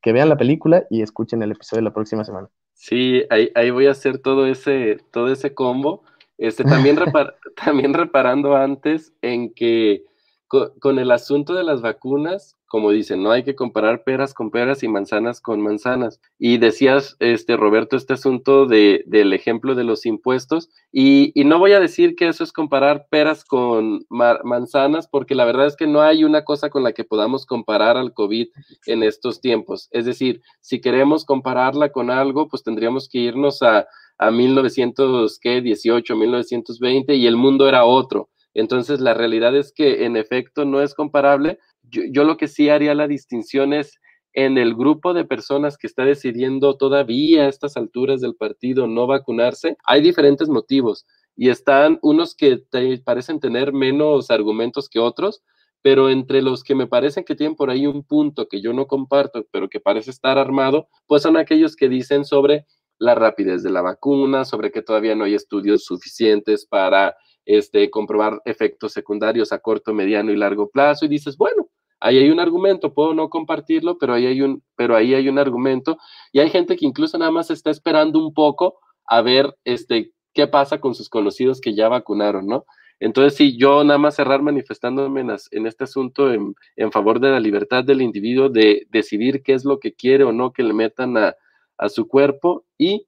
que vean la película y escuchen el episodio de la próxima semana. Sí, ahí, ahí voy a hacer todo ese, todo ese combo. Este, también, también reparando antes en que con, el asunto de las vacunas, como dicen, no hay que comparar peras con peras y manzanas con manzanas. Y decías, este, Roberto, este asunto de, del ejemplo de los impuestos, y, no voy a decir que eso es comparar peras con manzanas, porque la verdad es que no hay una cosa con la que podamos comparar al COVID en estos tiempos. Es decir, si queremos compararla con algo, pues tendríamos que irnos a, a 1918, 1920, y el mundo era otro entonces, la realidad es que en efecto no es comparable. Yo, lo que sí haría la distinción es en el grupo de personas que está decidiendo todavía a estas alturas del partido no vacunarse, hay diferentes motivos y están unos que parecen tener menos argumentos que otros, pero entre los que me parecen que tienen por ahí un punto que yo no comparto, pero que parece estar armado, pues son aquellos que dicen sobre la rapidez de la vacuna, sobre que todavía no hay estudios suficientes para este, comprobar efectos secundarios a corto, mediano y largo plazo y dices, bueno, ahí hay un argumento, puedo no compartirlo, pero ahí hay un, pero ahí hay un argumento y hay gente que incluso nada más está esperando un poco a ver este, qué pasa con sus conocidos que ya vacunaron, ¿no? Entonces, sí, yo nada más cerrar manifestándome en, este asunto en, en, favor de la libertad del individuo de decidir qué es lo que quiere o no que le metan a, a su cuerpo y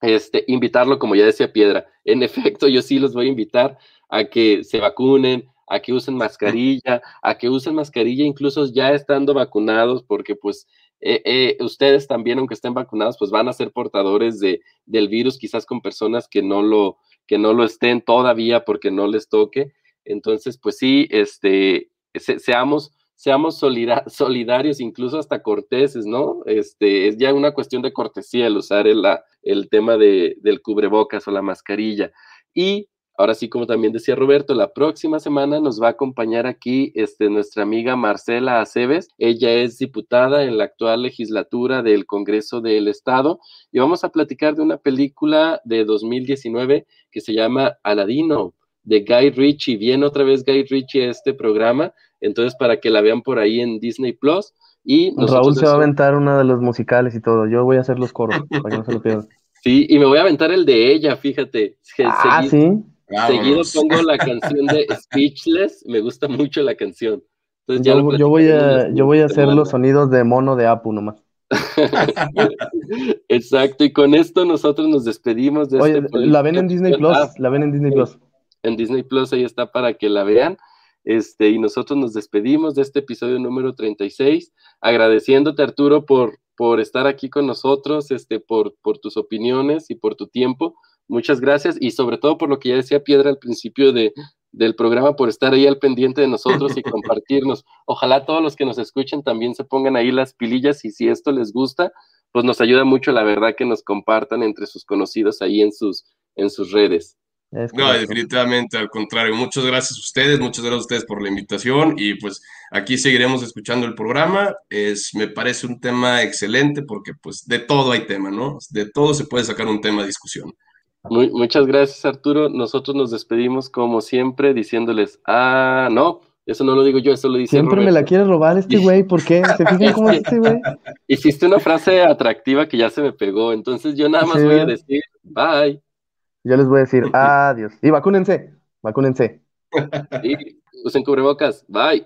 este, invitarlo, como ya decía Piedra. En efecto, yo sí los voy a invitar a que se vacunen, a que usen mascarilla, a que usen mascarilla incluso ya estando vacunados, porque pues eh, eh, ustedes también, aunque estén vacunados, pues van a ser portadores de, del virus, quizás con personas que no lo, que no lo estén todavía porque no les toque. Entonces, pues sí, este, seamos, seamos solidarios, incluso hasta corteses, ¿no? Este, es ya una cuestión de cortesía el usar el, el tema de, del cubrebocas o la mascarilla. Y Ahora sí, como también decía Roberto, la próxima semana nos va a acompañar aquí este, nuestra amiga Marcela Aceves. Ella es diputada en la actual legislatura del Congreso del Estado y vamos a platicar de una película de 2019 que se llama Aladino de Guy Ritchie. Viene otra vez Guy Ritchie a este programa, entonces para que la vean por ahí en Disney Plus. Y Raúl se va a aventar una de los musicales y todo. Yo voy a hacer los coros para que no se lo pierdan. Sí, y me voy a aventar el de ella, fíjate. Ah, sí. Seguido pongo la canción de Speechless, me gusta mucho la canción. Entonces ya yo, voy a, yo voy a hacer los sonidos de mono de Apu nomás. Exacto, y con esto nosotros nos despedimos de Oye, este la ven en Disney Plus, la ven en Disney Plus. En Disney Plus ahí está para que la vean. Este, y nosotros nos despedimos de este episodio número 36, agradeciéndote Arturo por, por estar aquí con nosotros, este, por, por tus opiniones y por tu tiempo. Muchas gracias y sobre todo por lo que ya decía Piedra al principio de, del programa, por estar ahí al pendiente de nosotros y compartirnos. Ojalá todos los que nos escuchen también se pongan ahí las pilillas y si esto les gusta, pues nos ayuda mucho, la verdad, que nos compartan entre sus conocidos ahí en sus, en sus redes. No, definitivamente, al contrario. Muchas gracias a ustedes, muchas gracias a ustedes por la invitación y pues aquí seguiremos escuchando el programa. Es, me parece un tema excelente porque pues de todo hay tema, ¿no? De todo se puede sacar un tema de discusión muchas gracias, Arturo. Nosotros nos despedimos como siempre diciéndoles, ah, no, eso no lo digo yo, eso lo dice Siempre me la quiere robar este güey, ¿por qué? ¿Se fijan cómo es este güey? Hiciste una frase atractiva que ya se me pegó, entonces yo nada más voy a decir, bye. Yo les voy a decir, adiós. Y vacúnense, vacúnense. Y usen cubrebocas, bye.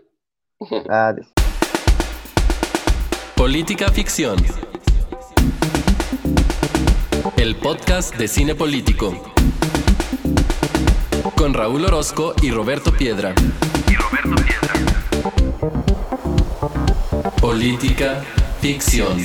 Adiós. Política ficción el podcast de cine político. Con Raúl Orozco y Roberto Piedra. Y Roberto Piedra. Política ficción.